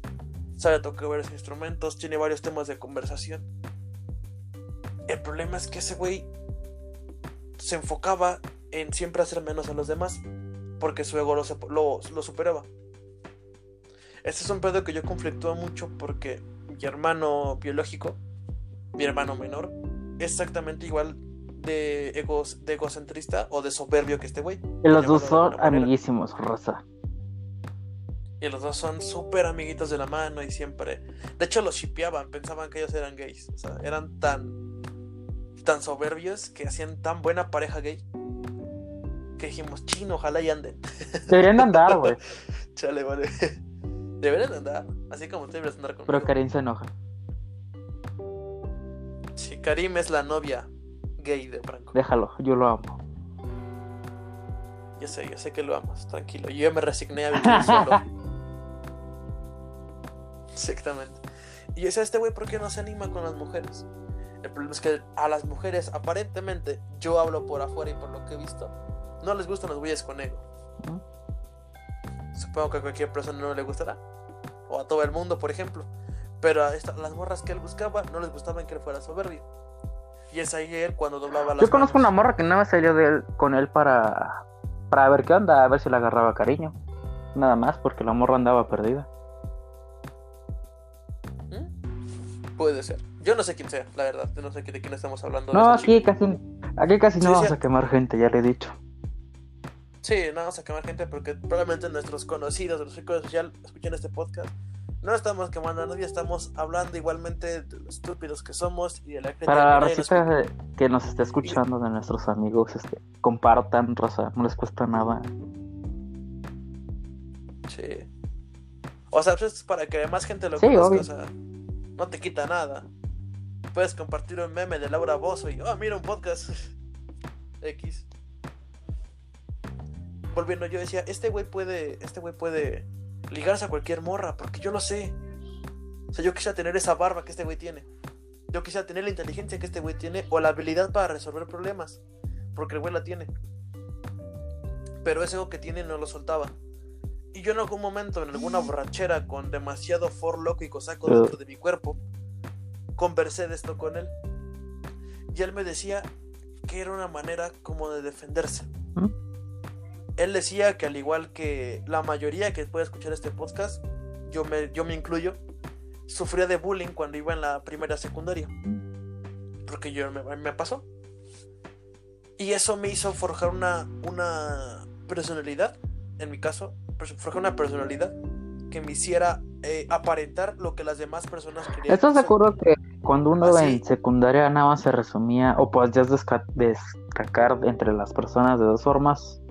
Sabe tocar varios instrumentos. Tiene varios temas de conversación. El problema es que ese güey se enfocaba en siempre hacer menos a los demás. Porque su ego lo, sep- lo, lo superaba. Este es un pedo que yo conflictúo mucho porque mi hermano biológico, mi hermano menor, exactamente igual de, egos, de egocentrista o de soberbio que este güey. Y los dos son amiguísimos, raza. Y los dos son súper amiguitos de la mano y siempre. De hecho, los shipeaban, pensaban que ellos eran gays. O sea, eran tan. tan soberbios que hacían tan buena pareja gay. Que dijimos, chino, ojalá y anden. Deberían de andar, güey. Chale, vale. Deberían de andar. Así como tú deberías andar conmigo. Pero Karim se enoja. Sí, Karim es la novia gay de Franco. Déjalo, yo lo amo. Yo sé, yo sé que lo amas, tranquilo. Yo ya me resigné a vivir solo. Exactamente. Y yo decía, este güey, ¿por qué no se anima con las mujeres? El problema es que a las mujeres, aparentemente, yo hablo por afuera y por lo que he visto, no les gustan los güeyes con ego. Supongo que a cualquier persona no le gustará. O a todo el mundo, por ejemplo. Pero a las morras que él buscaba no les gustaban que él fuera soberbio. Y es ahí él cuando doblaba las Yo conozco manos. una morra que nada más salió de él, con él para, para ver qué onda, a ver si le agarraba cariño. Nada más, porque la morra andaba perdida. ¿Mm? Puede ser. Yo no sé quién sea, la verdad. Yo no sé de quién estamos hablando. No, aquí casi, aquí casi Sí, no vamos a quemar gente, ya le he dicho. Sí, no vamos a quemar gente porque probablemente nuestros conocidos de los círculos social escuchan este podcast. No estamos quemando a nadie, estamos hablando igualmente de lo estúpidos que somos y de la gente Para la recita de- que nos esté escuchando de nuestros amigos, este, compartan, Rosa, no les cuesta nada. Sí. O sea, pues es para que más gente lo Sí, conozca, o sea, no te quita nada. Puedes compartir un meme de Laura Bozo y, oh, mira un podcast. X. Volviendo, yo decía, este güey puede, este güey puede ligarse a cualquier morra, porque yo lo sé. O sea, yo quisiera tener esa barba que este güey tiene. Yo quisiera tener la inteligencia que este güey tiene o la habilidad para resolver problemas, porque el güey la tiene. Pero ese ego que tiene no lo soltaba. Y yo en algún momento, en alguna borrachera con demasiado for loco y cosaco dentro de mi cuerpo, conversé de esto con él. Y él me decía que era una manera como de defenderse. ¿Mm? Él decía que al igual que la mayoría que puede escuchar este podcast, yo me, yo me incluyo, sufría de bullying cuando iba en la primera secundaria. Porque yo me, me pasó. Y eso me hizo forjar una, una personalidad, en mi caso, forjar una personalidad que me hiciera eh, aparentar lo que las demás personas querían. ¿Estás de acuerdo que cuando uno Así. en secundaria nada más se resumía, o podías desca- destacar entre las personas de dos formas?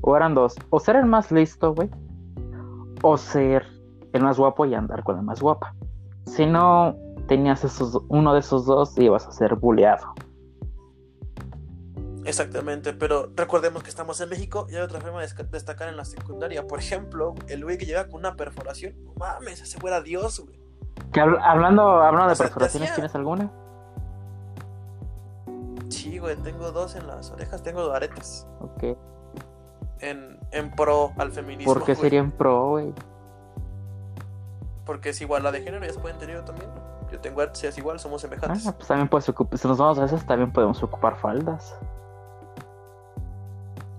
O eran dos, o ser el más listo, güey, o ser el más guapo y andar con la más guapa. Si no tenías esos, uno de esos dos, ibas a ser bulleado. Exactamente, pero recordemos que estamos en México y hay otra forma de destacar en la secundaria. Por ejemplo, el güey que llega con una perforación, no mames, ese fuera Dios, güey. Que habl- hablando, hablando de sea, perforaciones, ¿tienes alguna? Sí, güey, tengo dos en las orejas, tengo dos aretes. Ok. En, en pro al feminismo. ¿Por qué güey. serían pro, güey? Porque es igual la de género, ya pueden tener yo también. Yo tengo aretes y es igual, somos semejantes. Ah, pues también puedes ocupar, si nos vamos a esas, también podemos ocupar faldas.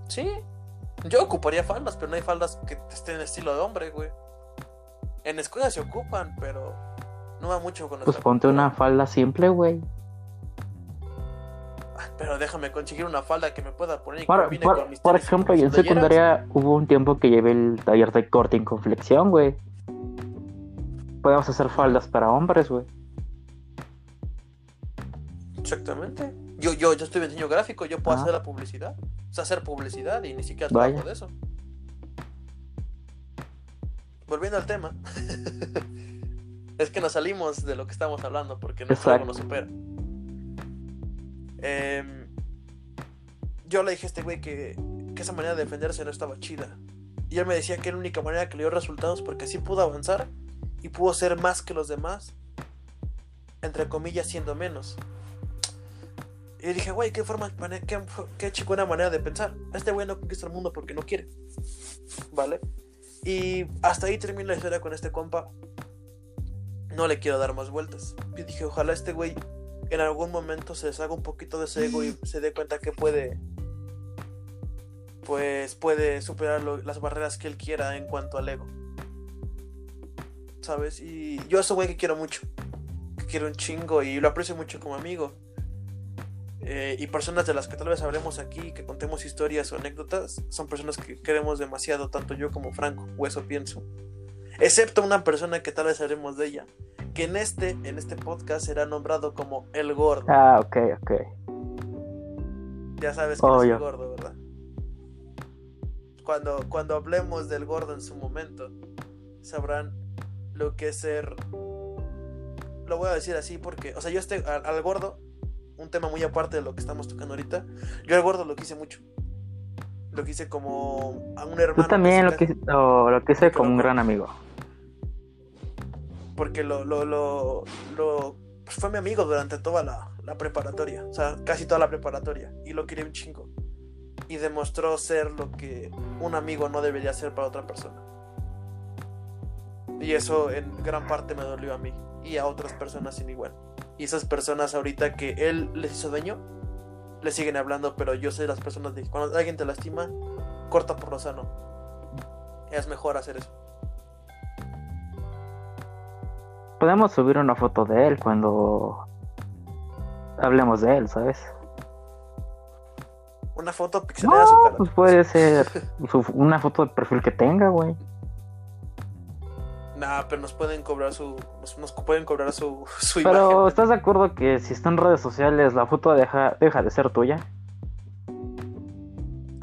Sí, yo ocuparía faldas, pero no hay faldas que estén en estilo de hombre, güey. En escuela se ocupan, pero no va mucho con Pues ponte cultura. una falda simple, güey. Pero déjame conseguir una falda que me pueda poner y Por, combine por- con mis por ejemplo, yo en secundaria hubo un tiempo que llevé el taller de corte y conflexión, güey. Podemos hacer faldas para hombres, güey. Exactamente. Yo, yo, yo estoy en diseño gráfico, yo puedo Ah. hacer la publicidad. O sea, hacer publicidad y ni siquiera Vaya. trabajo de eso. Volviendo al tema. es que nos salimos de lo que estamos hablando porque Exacto. nos supera. Em, yo le dije a este güey que, que esa manera de defenderse no estaba chida. Y él me decía que era la única manera que le dio resultados porque así pudo avanzar y pudo ser más que los demás. Entre comillas, siendo menos. Y dije, güey, qué forma, qué, qué chingona manera de pensar. Este güey no conquista el mundo porque no quiere. ¿Vale? Y hasta ahí termina la historia con este compa. No le quiero dar más vueltas. Y dije, ojalá este güey en algún momento se deshaga un poquito de ese ego y se dé cuenta que puede. Pues puede superar las barreras que él quiera en cuanto al ego. ¿Sabes? Y yo a ese güey que quiero mucho. Que quiero un chingo y lo aprecio mucho como amigo. Eh, y personas de las que tal vez hablemos aquí, que contemos historias o anécdotas, son personas que queremos demasiado, tanto yo como Franco, o eso pienso. Excepto una persona que tal vez hablemos de ella, que en este, en este podcast será nombrado como el gordo. Ah, ok, ok. Ya sabes quién es el gordo, ¿verdad? Cuando, cuando hablemos del gordo en su momento, sabrán lo que es ser. Lo voy a decir así porque, o sea, yo este, al, al gordo, un tema muy aparte de lo que estamos tocando ahorita, yo al gordo lo quise mucho. Lo quise como a un hermano. Tú también lo, quise- lo, lo quise como un gran amigo. Porque lo, lo, lo, pues fue mi amigo durante toda la, la, preparatoria, o sea, casi toda la preparatoria, y lo quería un chingo. Y demostró ser lo que un amigo no debería ser para otra persona. Y eso en gran parte me dolió a mí y a otras personas sin igual. Y esas personas ahorita que él les hizo daño, le siguen hablando, pero yo sé las personas de cuando alguien te lastima, corta por lo sano. Es mejor hacer eso. Podemos subir una foto de él cuando hablemos de él, ¿sabes? Una foto pixelada su cara. Pues puede ser una foto de perfil que tenga, güey. Nah, pero nos pueden cobrar su. Nos, pueden cobrar su, su pero, ¿estás de acuerdo que si está en redes sociales la foto deja, deja de ser tuya?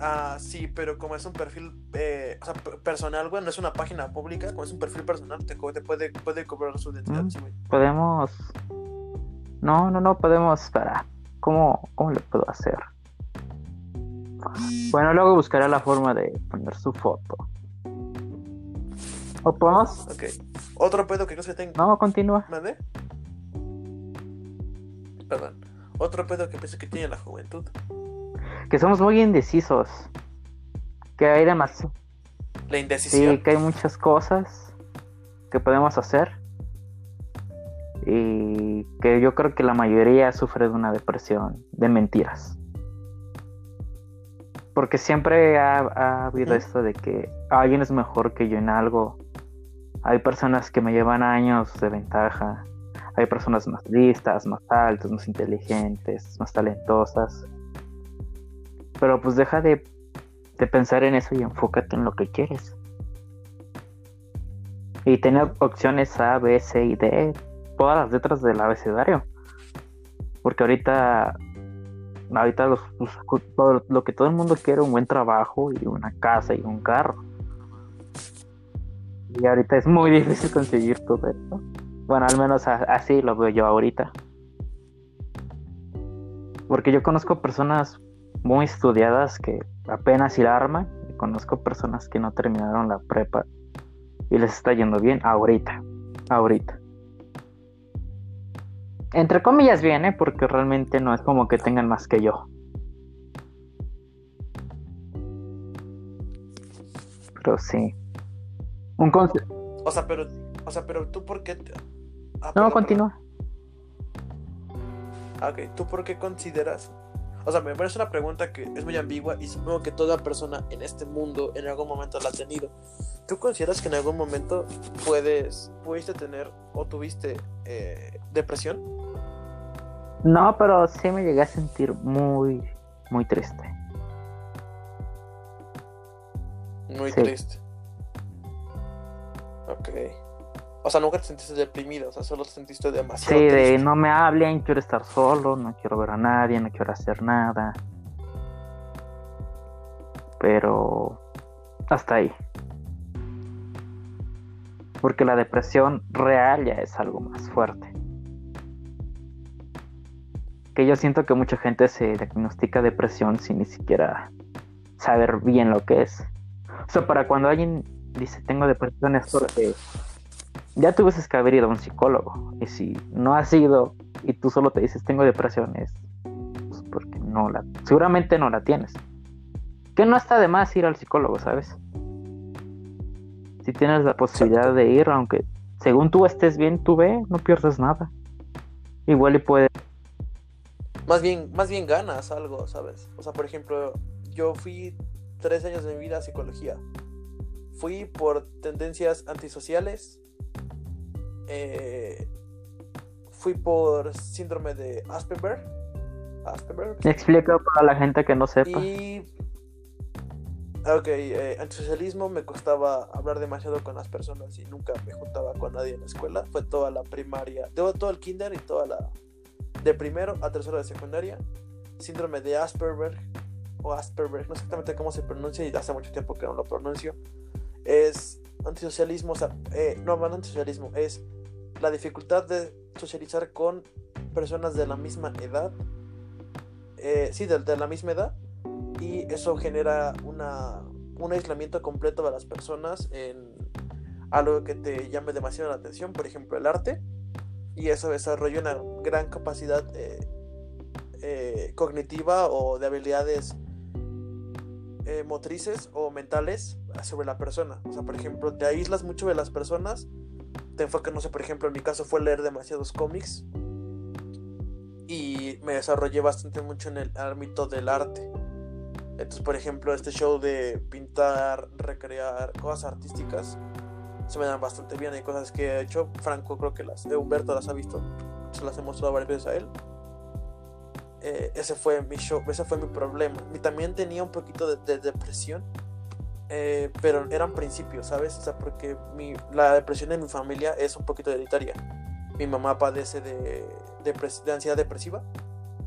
Ah, sí, pero como es un perfil eh, o sea, personal, güey, no es una página pública, como es un perfil personal, te, te puede, puede cobrar su identidad, mm, sí, güey. Podemos. No, no, no, podemos. Espera. ¿Cómo, ¿Cómo le puedo hacer? Bueno, luego buscaré la forma de poner su foto. ¿O podemos? Ok. Otro pedo que no se tenga. No, continúa. ¿Mande? Perdón. Otro pedo que pienso que tiene la juventud. Que somos muy indecisos. Que hay demasiado. La indecisión. Sí, que hay muchas cosas que podemos hacer. Y que yo creo que la mayoría sufre de una depresión de mentiras. Porque siempre ha, ha habido esto de que alguien es mejor que yo en algo hay personas que me llevan años de ventaja. Hay personas más listas, más altas, más inteligentes, más talentosas. Pero pues deja de, pensar en eso y enfócate en lo que quieres. Y tener opciones A, B, C y D, todas las letras del abecedario. Porque ahorita, ahorita los, lo que todo el mundo quiere, un buen trabajo y una casa y un carro. Y ahorita es muy difícil conseguir todo esto. Bueno, al menos así lo veo yo ahorita. Porque yo conozco personas muy estudiadas que apenas si la arman. Conozco personas que no terminaron la prepa y les está yendo bien ahorita. Ahorita. Entre comillas bien, ¿eh? Porque realmente no es como que tengan más que yo. Pero sí. Un O sea, pero, o sea, pero tú por qué... Ah, no, continúa. Ah, ok, ¿tú por qué consideras? O sea, me parece una pregunta que es muy ambigua y supongo que toda persona en este mundo en algún momento la ha tenido. ¿Tú consideras que en algún momento puedes, pudiste tener o tuviste eh, depresión? No, pero sí me llegué a sentir muy, muy triste. Muy triste. Ok. O sea, nunca te sentiste deprimido, o sea, solo te sentiste demasiado. Sí, de no me hablen, quiero estar solo, no quiero ver a nadie, no quiero hacer nada. Pero hasta ahí. Porque la depresión real ya es algo más fuerte. Que yo siento que mucha gente se diagnostica depresión sin ni siquiera saber bien lo que es. O sea, para cuando alguien dice tengo depresión es porque ya tuvieses que haber ido a un psicólogo. Y si no has ido y tú solo te dices tengo depresión es pues, porque no la, seguramente no la tienes. Que no está de más ir al psicólogo, ¿sabes? Si tienes la posibilidad de ir, aunque según tú estés bien, tú ve, no pierdes nada. Igual y puede. Más bien, más bien ganas algo, ¿sabes? O sea, por ejemplo, yo fui tres años de mi vida a psicología fui por tendencias antisociales, eh, fui por síndrome de Asperger. Asperger. Explica para la gente que no sepa. Y. Ok, eh, antisocialismo me costaba hablar demasiado con las personas y nunca me juntaba con nadie en la escuela. Fue toda la primaria, todo, todo el kinder y toda la. de primero a tercero de secundaria. Síndrome de Asperger o Asperger, no sé exactamente cómo se pronuncia y hace mucho tiempo que no lo pronuncio es antisocialismo, o sea, eh, no, no antisocialismo, es la dificultad de socializar con personas de la misma edad, eh, sí, de, la misma edad, y eso genera una, un aislamiento completo de las personas en algo que te llame demasiado la atención, por ejemplo el arte, y eso desarrolla una gran capacidad eh, eh, cognitiva o de habilidades motrices o mentales sobre la persona. O sea, por ejemplo, te aíslas mucho de las personas, te enfocas, no sé, por ejemplo, en mi caso fue leer demasiados cómics y me desarrollé bastante mucho en el ámbito del arte. Entonces, por ejemplo, este show de pintar, recrear cosas artísticas se me dan bastante bien. Hay cosas que he hecho. Franco creo que las, Humberto las ha visto. Se las he mostrado varias veces a él. Eh, ese fue mi show, ese fue mi problema. Y también tenía un poquito de, depresión. Eh, pero eran principios, ¿sabes? O sea, porque mi, la depresión de mi familia es un poquito hereditaria. Mi mamá padece de, de ansiedad depresiva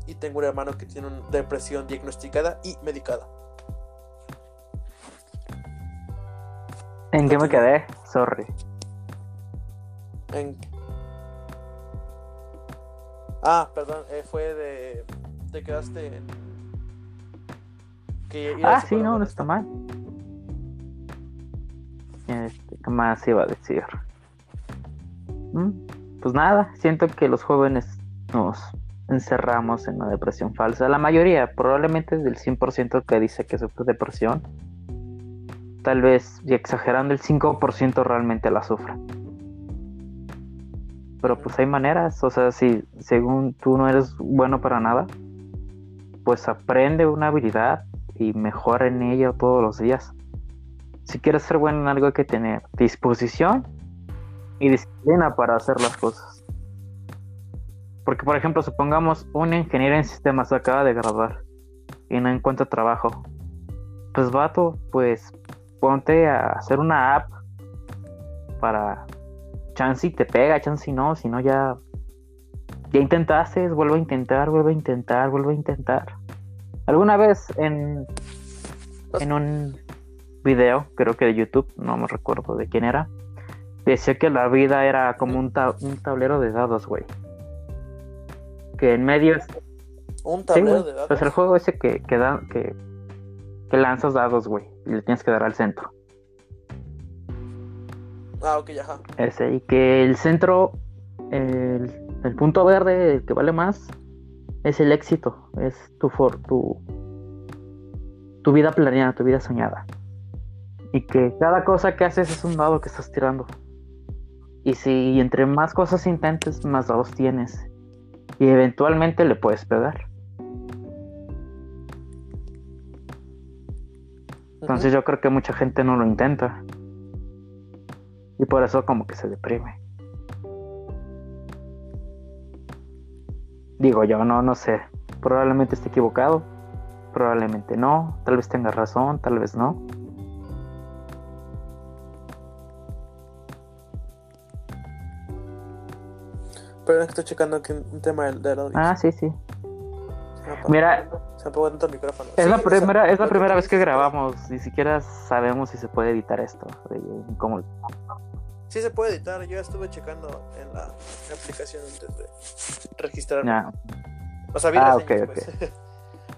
y tengo un hermano que tiene una depresión diagnosticada y medicada. ¿En qué me quedé? Sorry. En... Ah, perdón, eh, fue de... Te quedaste en... ah, sí, no, no está mal. Este, ¿Qué más iba a decir? Mm, pues nada, siento que los jóvenes nos encerramos en una depresión falsa. La mayoría, probablemente del 100% que dice que sufre depresión, tal vez, y exagerando, el 5% realmente la sufre. Pero pues hay maneras, o sea, si según tú no eres bueno para nada, pues aprende una habilidad y mejora en ella todos los días. Si quieres ser bueno en algo hay que tener disposición y disciplina para hacer las cosas. Porque, por ejemplo, supongamos un ingeniero en sistemas acaba de graduar y no encuentra trabajo. Pues, vato, pues ponte a hacer una app para chance te pega, chance no, si no ya ya intentaste, vuelve a intentar, vuelve a intentar, vuelve a intentar. Alguna vez en en un video, creo que de YouTube, no me recuerdo de quién era, decía que la vida era como un, un tablero de dados, güey que en medio es... Un tablero de dados. Pues el juego ese que, que, que, que lanzas dados, güey, y le tienes que dar al centro. Ah, ok, ajá. Ese, y que el centro, el, el punto verde, el que vale más, es el éxito, es tu, for, tu, tu vida planeada, tu vida soñada. Y que cada cosa que haces es un dado que estás tirando. Y si entre más cosas intentes, más dados tienes y eventualmente le puedes pegar. Entonces yo creo que mucha gente no lo intenta. Y por eso como que se deprime. Digo yo, no, no sé. Probablemente esté equivocado. Probablemente no. Tal vez tenga razón, tal vez no. Pero estoy checando aquí un tema del, del audio. Ah, sí, sí. Mira, se apagó tanto el micrófono. Es la primera, es la primera vez que grabamos. Ni siquiera sabemos si se puede editar esto. ¿Cómo? Sí se puede editar. Yo estuve checando en la aplicación antes de registrar. O sea, ah, okay, pues.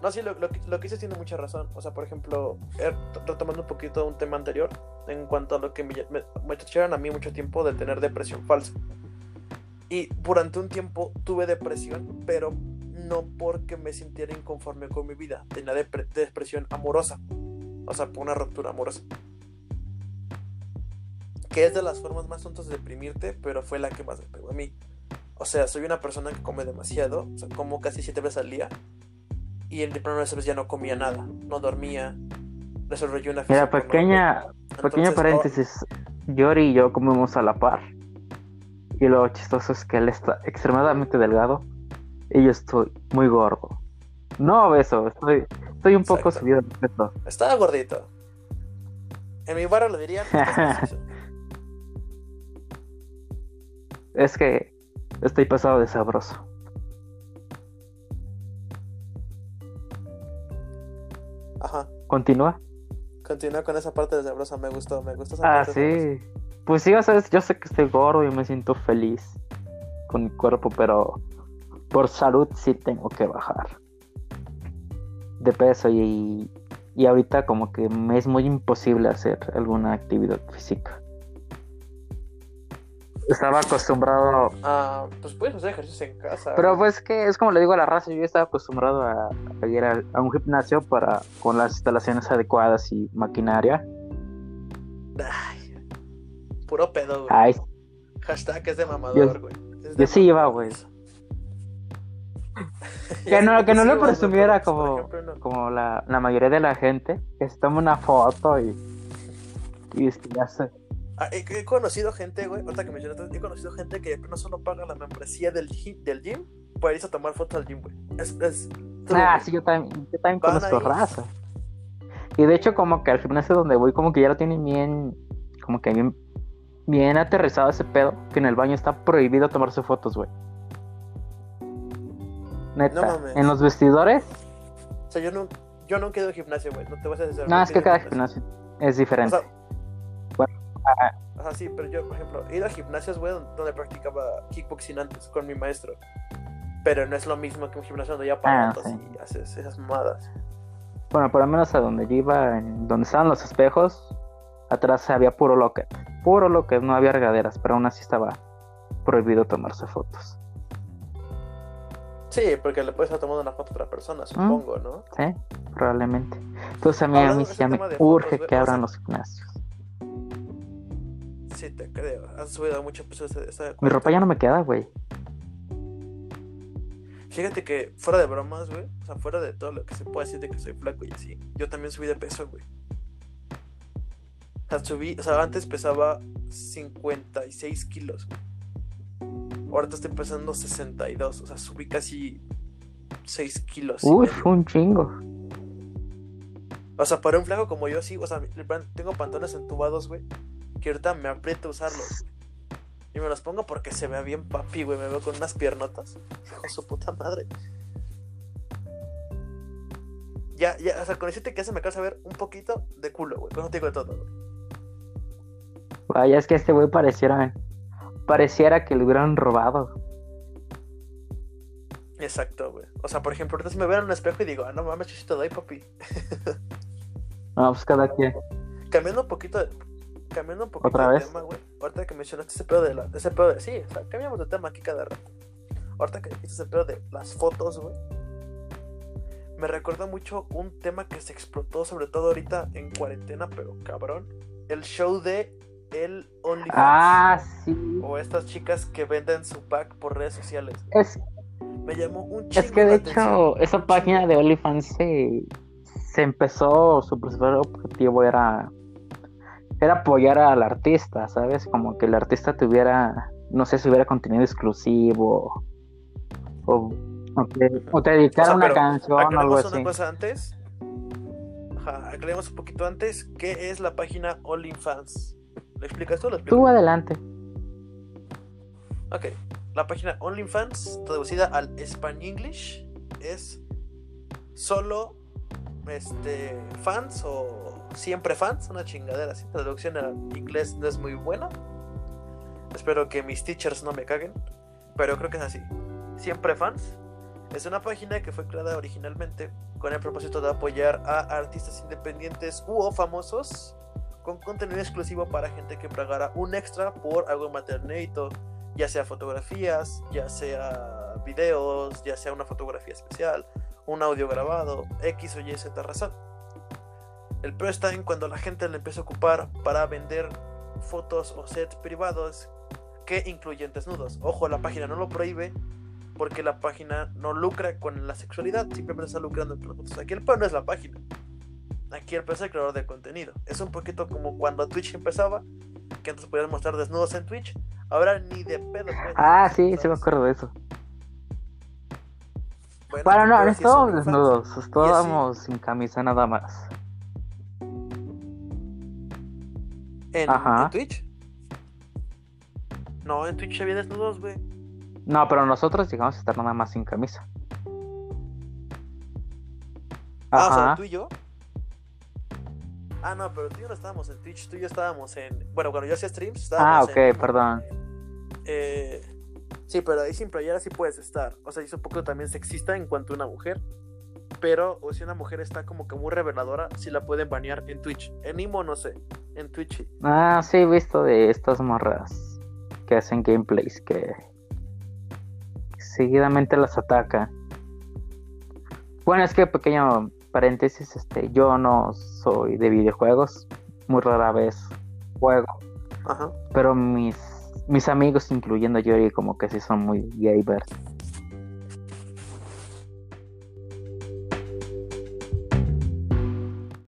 No, sí, lo, lo, lo, que hice tiene mucha razón. O sea, por ejemplo, er, retomando un poquito un tema anterior, en cuanto a lo que me, me, me a mí mucho tiempo de tener depresión falsa. Y durante un tiempo tuve depresión, pero no porque me sintiera inconforme con mi vida. Tenía depresión amorosa. O sea, por una ruptura amorosa. Que es de las formas más tontas de deprimirte, pero fue la que más me pegó a mí. O sea, soy una persona que come demasiado, o sea, como casi siete veces al día. Y en el primer veces ya no comía nada, no dormía, desarrollé una Mira, pequeña, pequeña paréntesis. Yori y yo comemos a la par. Y lo chistoso es que él está extremadamente delgado y yo estoy muy gordo. No obeso, estoy, estoy un poco subido de peso. Estaba gordito. En mi barrio lo dirían. es que estoy pasado de sabroso. Ajá. Continúa. Continúa con esa parte de sabroso, me gustó, me gustó esa ah, sí. Pues sí, o sea, yo sé que estoy gordo y me siento feliz con mi cuerpo, pero por salud sí tengo que bajar de peso y, y ahorita como que me es muy imposible hacer alguna actividad física. estaba acostumbrado. Ah, pues puedes hacer ejercicio en casa. Pero pues que es como le digo a la raza, yo estaba acostumbrado a, a ir a, a un gimnasio para con las instalaciones adecuadas y maquinaria. Ay, puro pedo, güey. Ay, Hashtag es de mamador, güey. Es de yo sí iba, güey. Que no, que no Sí lo presumiera pues, como, por ejemplo, no. como la, la mayoría de la gente, que se toma una foto y, y es que ya se... Ah, he, he conocido gente, güey, ahorita que mencionaste, he conocido gente que no solo paga la membresía del, del gym para irse a tomar fotos al gym, güey. Es, es Ah, güey. sí, yo también, yo también conozco raza. Y de hecho como que al gimnasio donde voy como que ya lo tienen bien, como que bien, bien aterrizado ese pedo, que en el baño está prohibido tomarse fotos, güey. Neta, No mames. en los vestidores, O sea, yo no, yo nunca he ido al gimnasio, güey. No te vas a decir. no, es que cada gimnasio es O diferente. sea, Bueno, ah, Ajá, sí, pero yo, por ejemplo, he ido a gimnasios, güey, donde, practicaba kickboxing antes con mi maestro. Pero no es lo mismo que un gimnasio donde ya Ah, sí. y haces esas mamadas. Bueno, por lo menos a donde yo iba, en donde estaban los espejos, atrás había puro locket. Puro locket, no había regaderas, pero aún así estaba prohibido tomarse fotos. Sí, porque le puedes estar tomando una foto a otra persona, supongo, ¿no? Sí, probablemente. Entonces a mí, a mí sí me fotos, urge que abran los gimnasios. Sí, te creo. Has subido mucho peso esa, esa Mi ropa ya no me queda, güey. Fíjate que fuera de bromas, güey, o sea, fuera de todo lo que se puede decir de que soy flaco y así, yo también subí de peso, güey. Subí, o sea, antes pesaba 56 kilos. Ahorita estoy pesando 62, o sea, subí casi 6 kilos. Uy, un chingo. O sea, para un flaco como yo, sí, o sea, tengo pantalones entubados, güey, que ahorita me aprieta usarlos. Y me los pongo porque se vea bien papi, güey, me veo con unas piernotas. Hijo su puta madre. Ya, ya, o sea, con decirte que se me cansa ver un poquito de culo, güey. Con no te digo de todo, güey. Vaya, es que este güey pareciera, pareciera que lo hubieran robado. Exacto, güey. O sea, por ejemplo, ahorita si me veo en un espejo y digo, ah, no mames, yo sí te doy, papi. No, pues cada quien. Cambiando un poquito de, cambiando un poquito ¿Otra de vez? tema, güey. Ahorita que mencionaste ese pedo de la, ese pedo de, sí, o sea, cambiamos de tema aquí cada rato. Ahorita que dijiste ese pedo de las fotos, güey. Me recuerda mucho un tema que se explotó, sobre todo ahorita en cuarentena, pero cabrón. El show de el OnlyFans. Ah, sí. O estas chicas que venden su pack por redes sociales. Es, Me llamó un chingo es que de atención. hecho, esa página de OnlyFans se, se empezó, su principal objetivo era, era apoyar al artista, ¿sabes? Como que el artista tuviera, no sé si hubiera contenido exclusivo o, o que, o te dedicara O sea, una canción o algo así. una cosa antes. Ajá, aclaremos un poquito antes. ¿Qué es la página OnlyFans? ¿Lo explicas tú o lo explico? Tú adelante. Ok. La página OnlyFans, traducida al Span English, es solo este fans o siempre fans, una chingadera así. La traducción al inglés no es muy buena. Espero que mis teachers no me caguen, pero creo que es así. Siempre fans. Es una página que fue creada originalmente con el propósito de apoyar a artistas independientes u o famosos con contenido exclusivo para gente que pagara un extra por algo maternito, ya sea fotografías, ya sea videos, ya sea una fotografía especial, un audio grabado, X o Y Z razón. El pro está en cuando la gente le empieza a ocupar para vender fotos o sets privados que incluyen desnudos. Ojo, la página no lo prohíbe porque la página no lucra con la sexualidad, simplemente está lucrando con las fotos. Aquí el pro no es la página. Aquí es el creador de contenido. Es un poquito como cuando Twitch empezaba, que antes podías mostrar desnudos en Twitch. Ahora ni de pedo. Ah, sí, sí me acuerdo de eso. Bueno, Bueno, no, no estábamos desnudos, estábamos sin camisa nada más. ¿En, Ajá. en Twitch? No, en Twitch había desnudos, güey. No, pero nosotros llegamos a estar nada más sin camisa. Ah, o sea, Ajá. tú y yo. Ah, no, pero tú y yo no estábamos en Twitch, tú y yo estábamos en. Bueno, cuando yo hacía streams, Ah, estábamos ok, en. perdón. Eh, sí, pero ahí sin playera sí puedes estar. O sea, es un poco también sexista en cuanto a una mujer. Pero o si una mujer está como que muy reveladora, sí la pueden banear en Twitch. En Imo no sé, en Twitch. Ah, sí, he visto de estas morras que hacen gameplays que seguidamente las ataca. Bueno, es que pequeño paréntesis, este, yo no soy de videojuegos, muy rara vez juego, Ajá. pero mis mis amigos, incluyendo Yori, como que sí son muy gamers.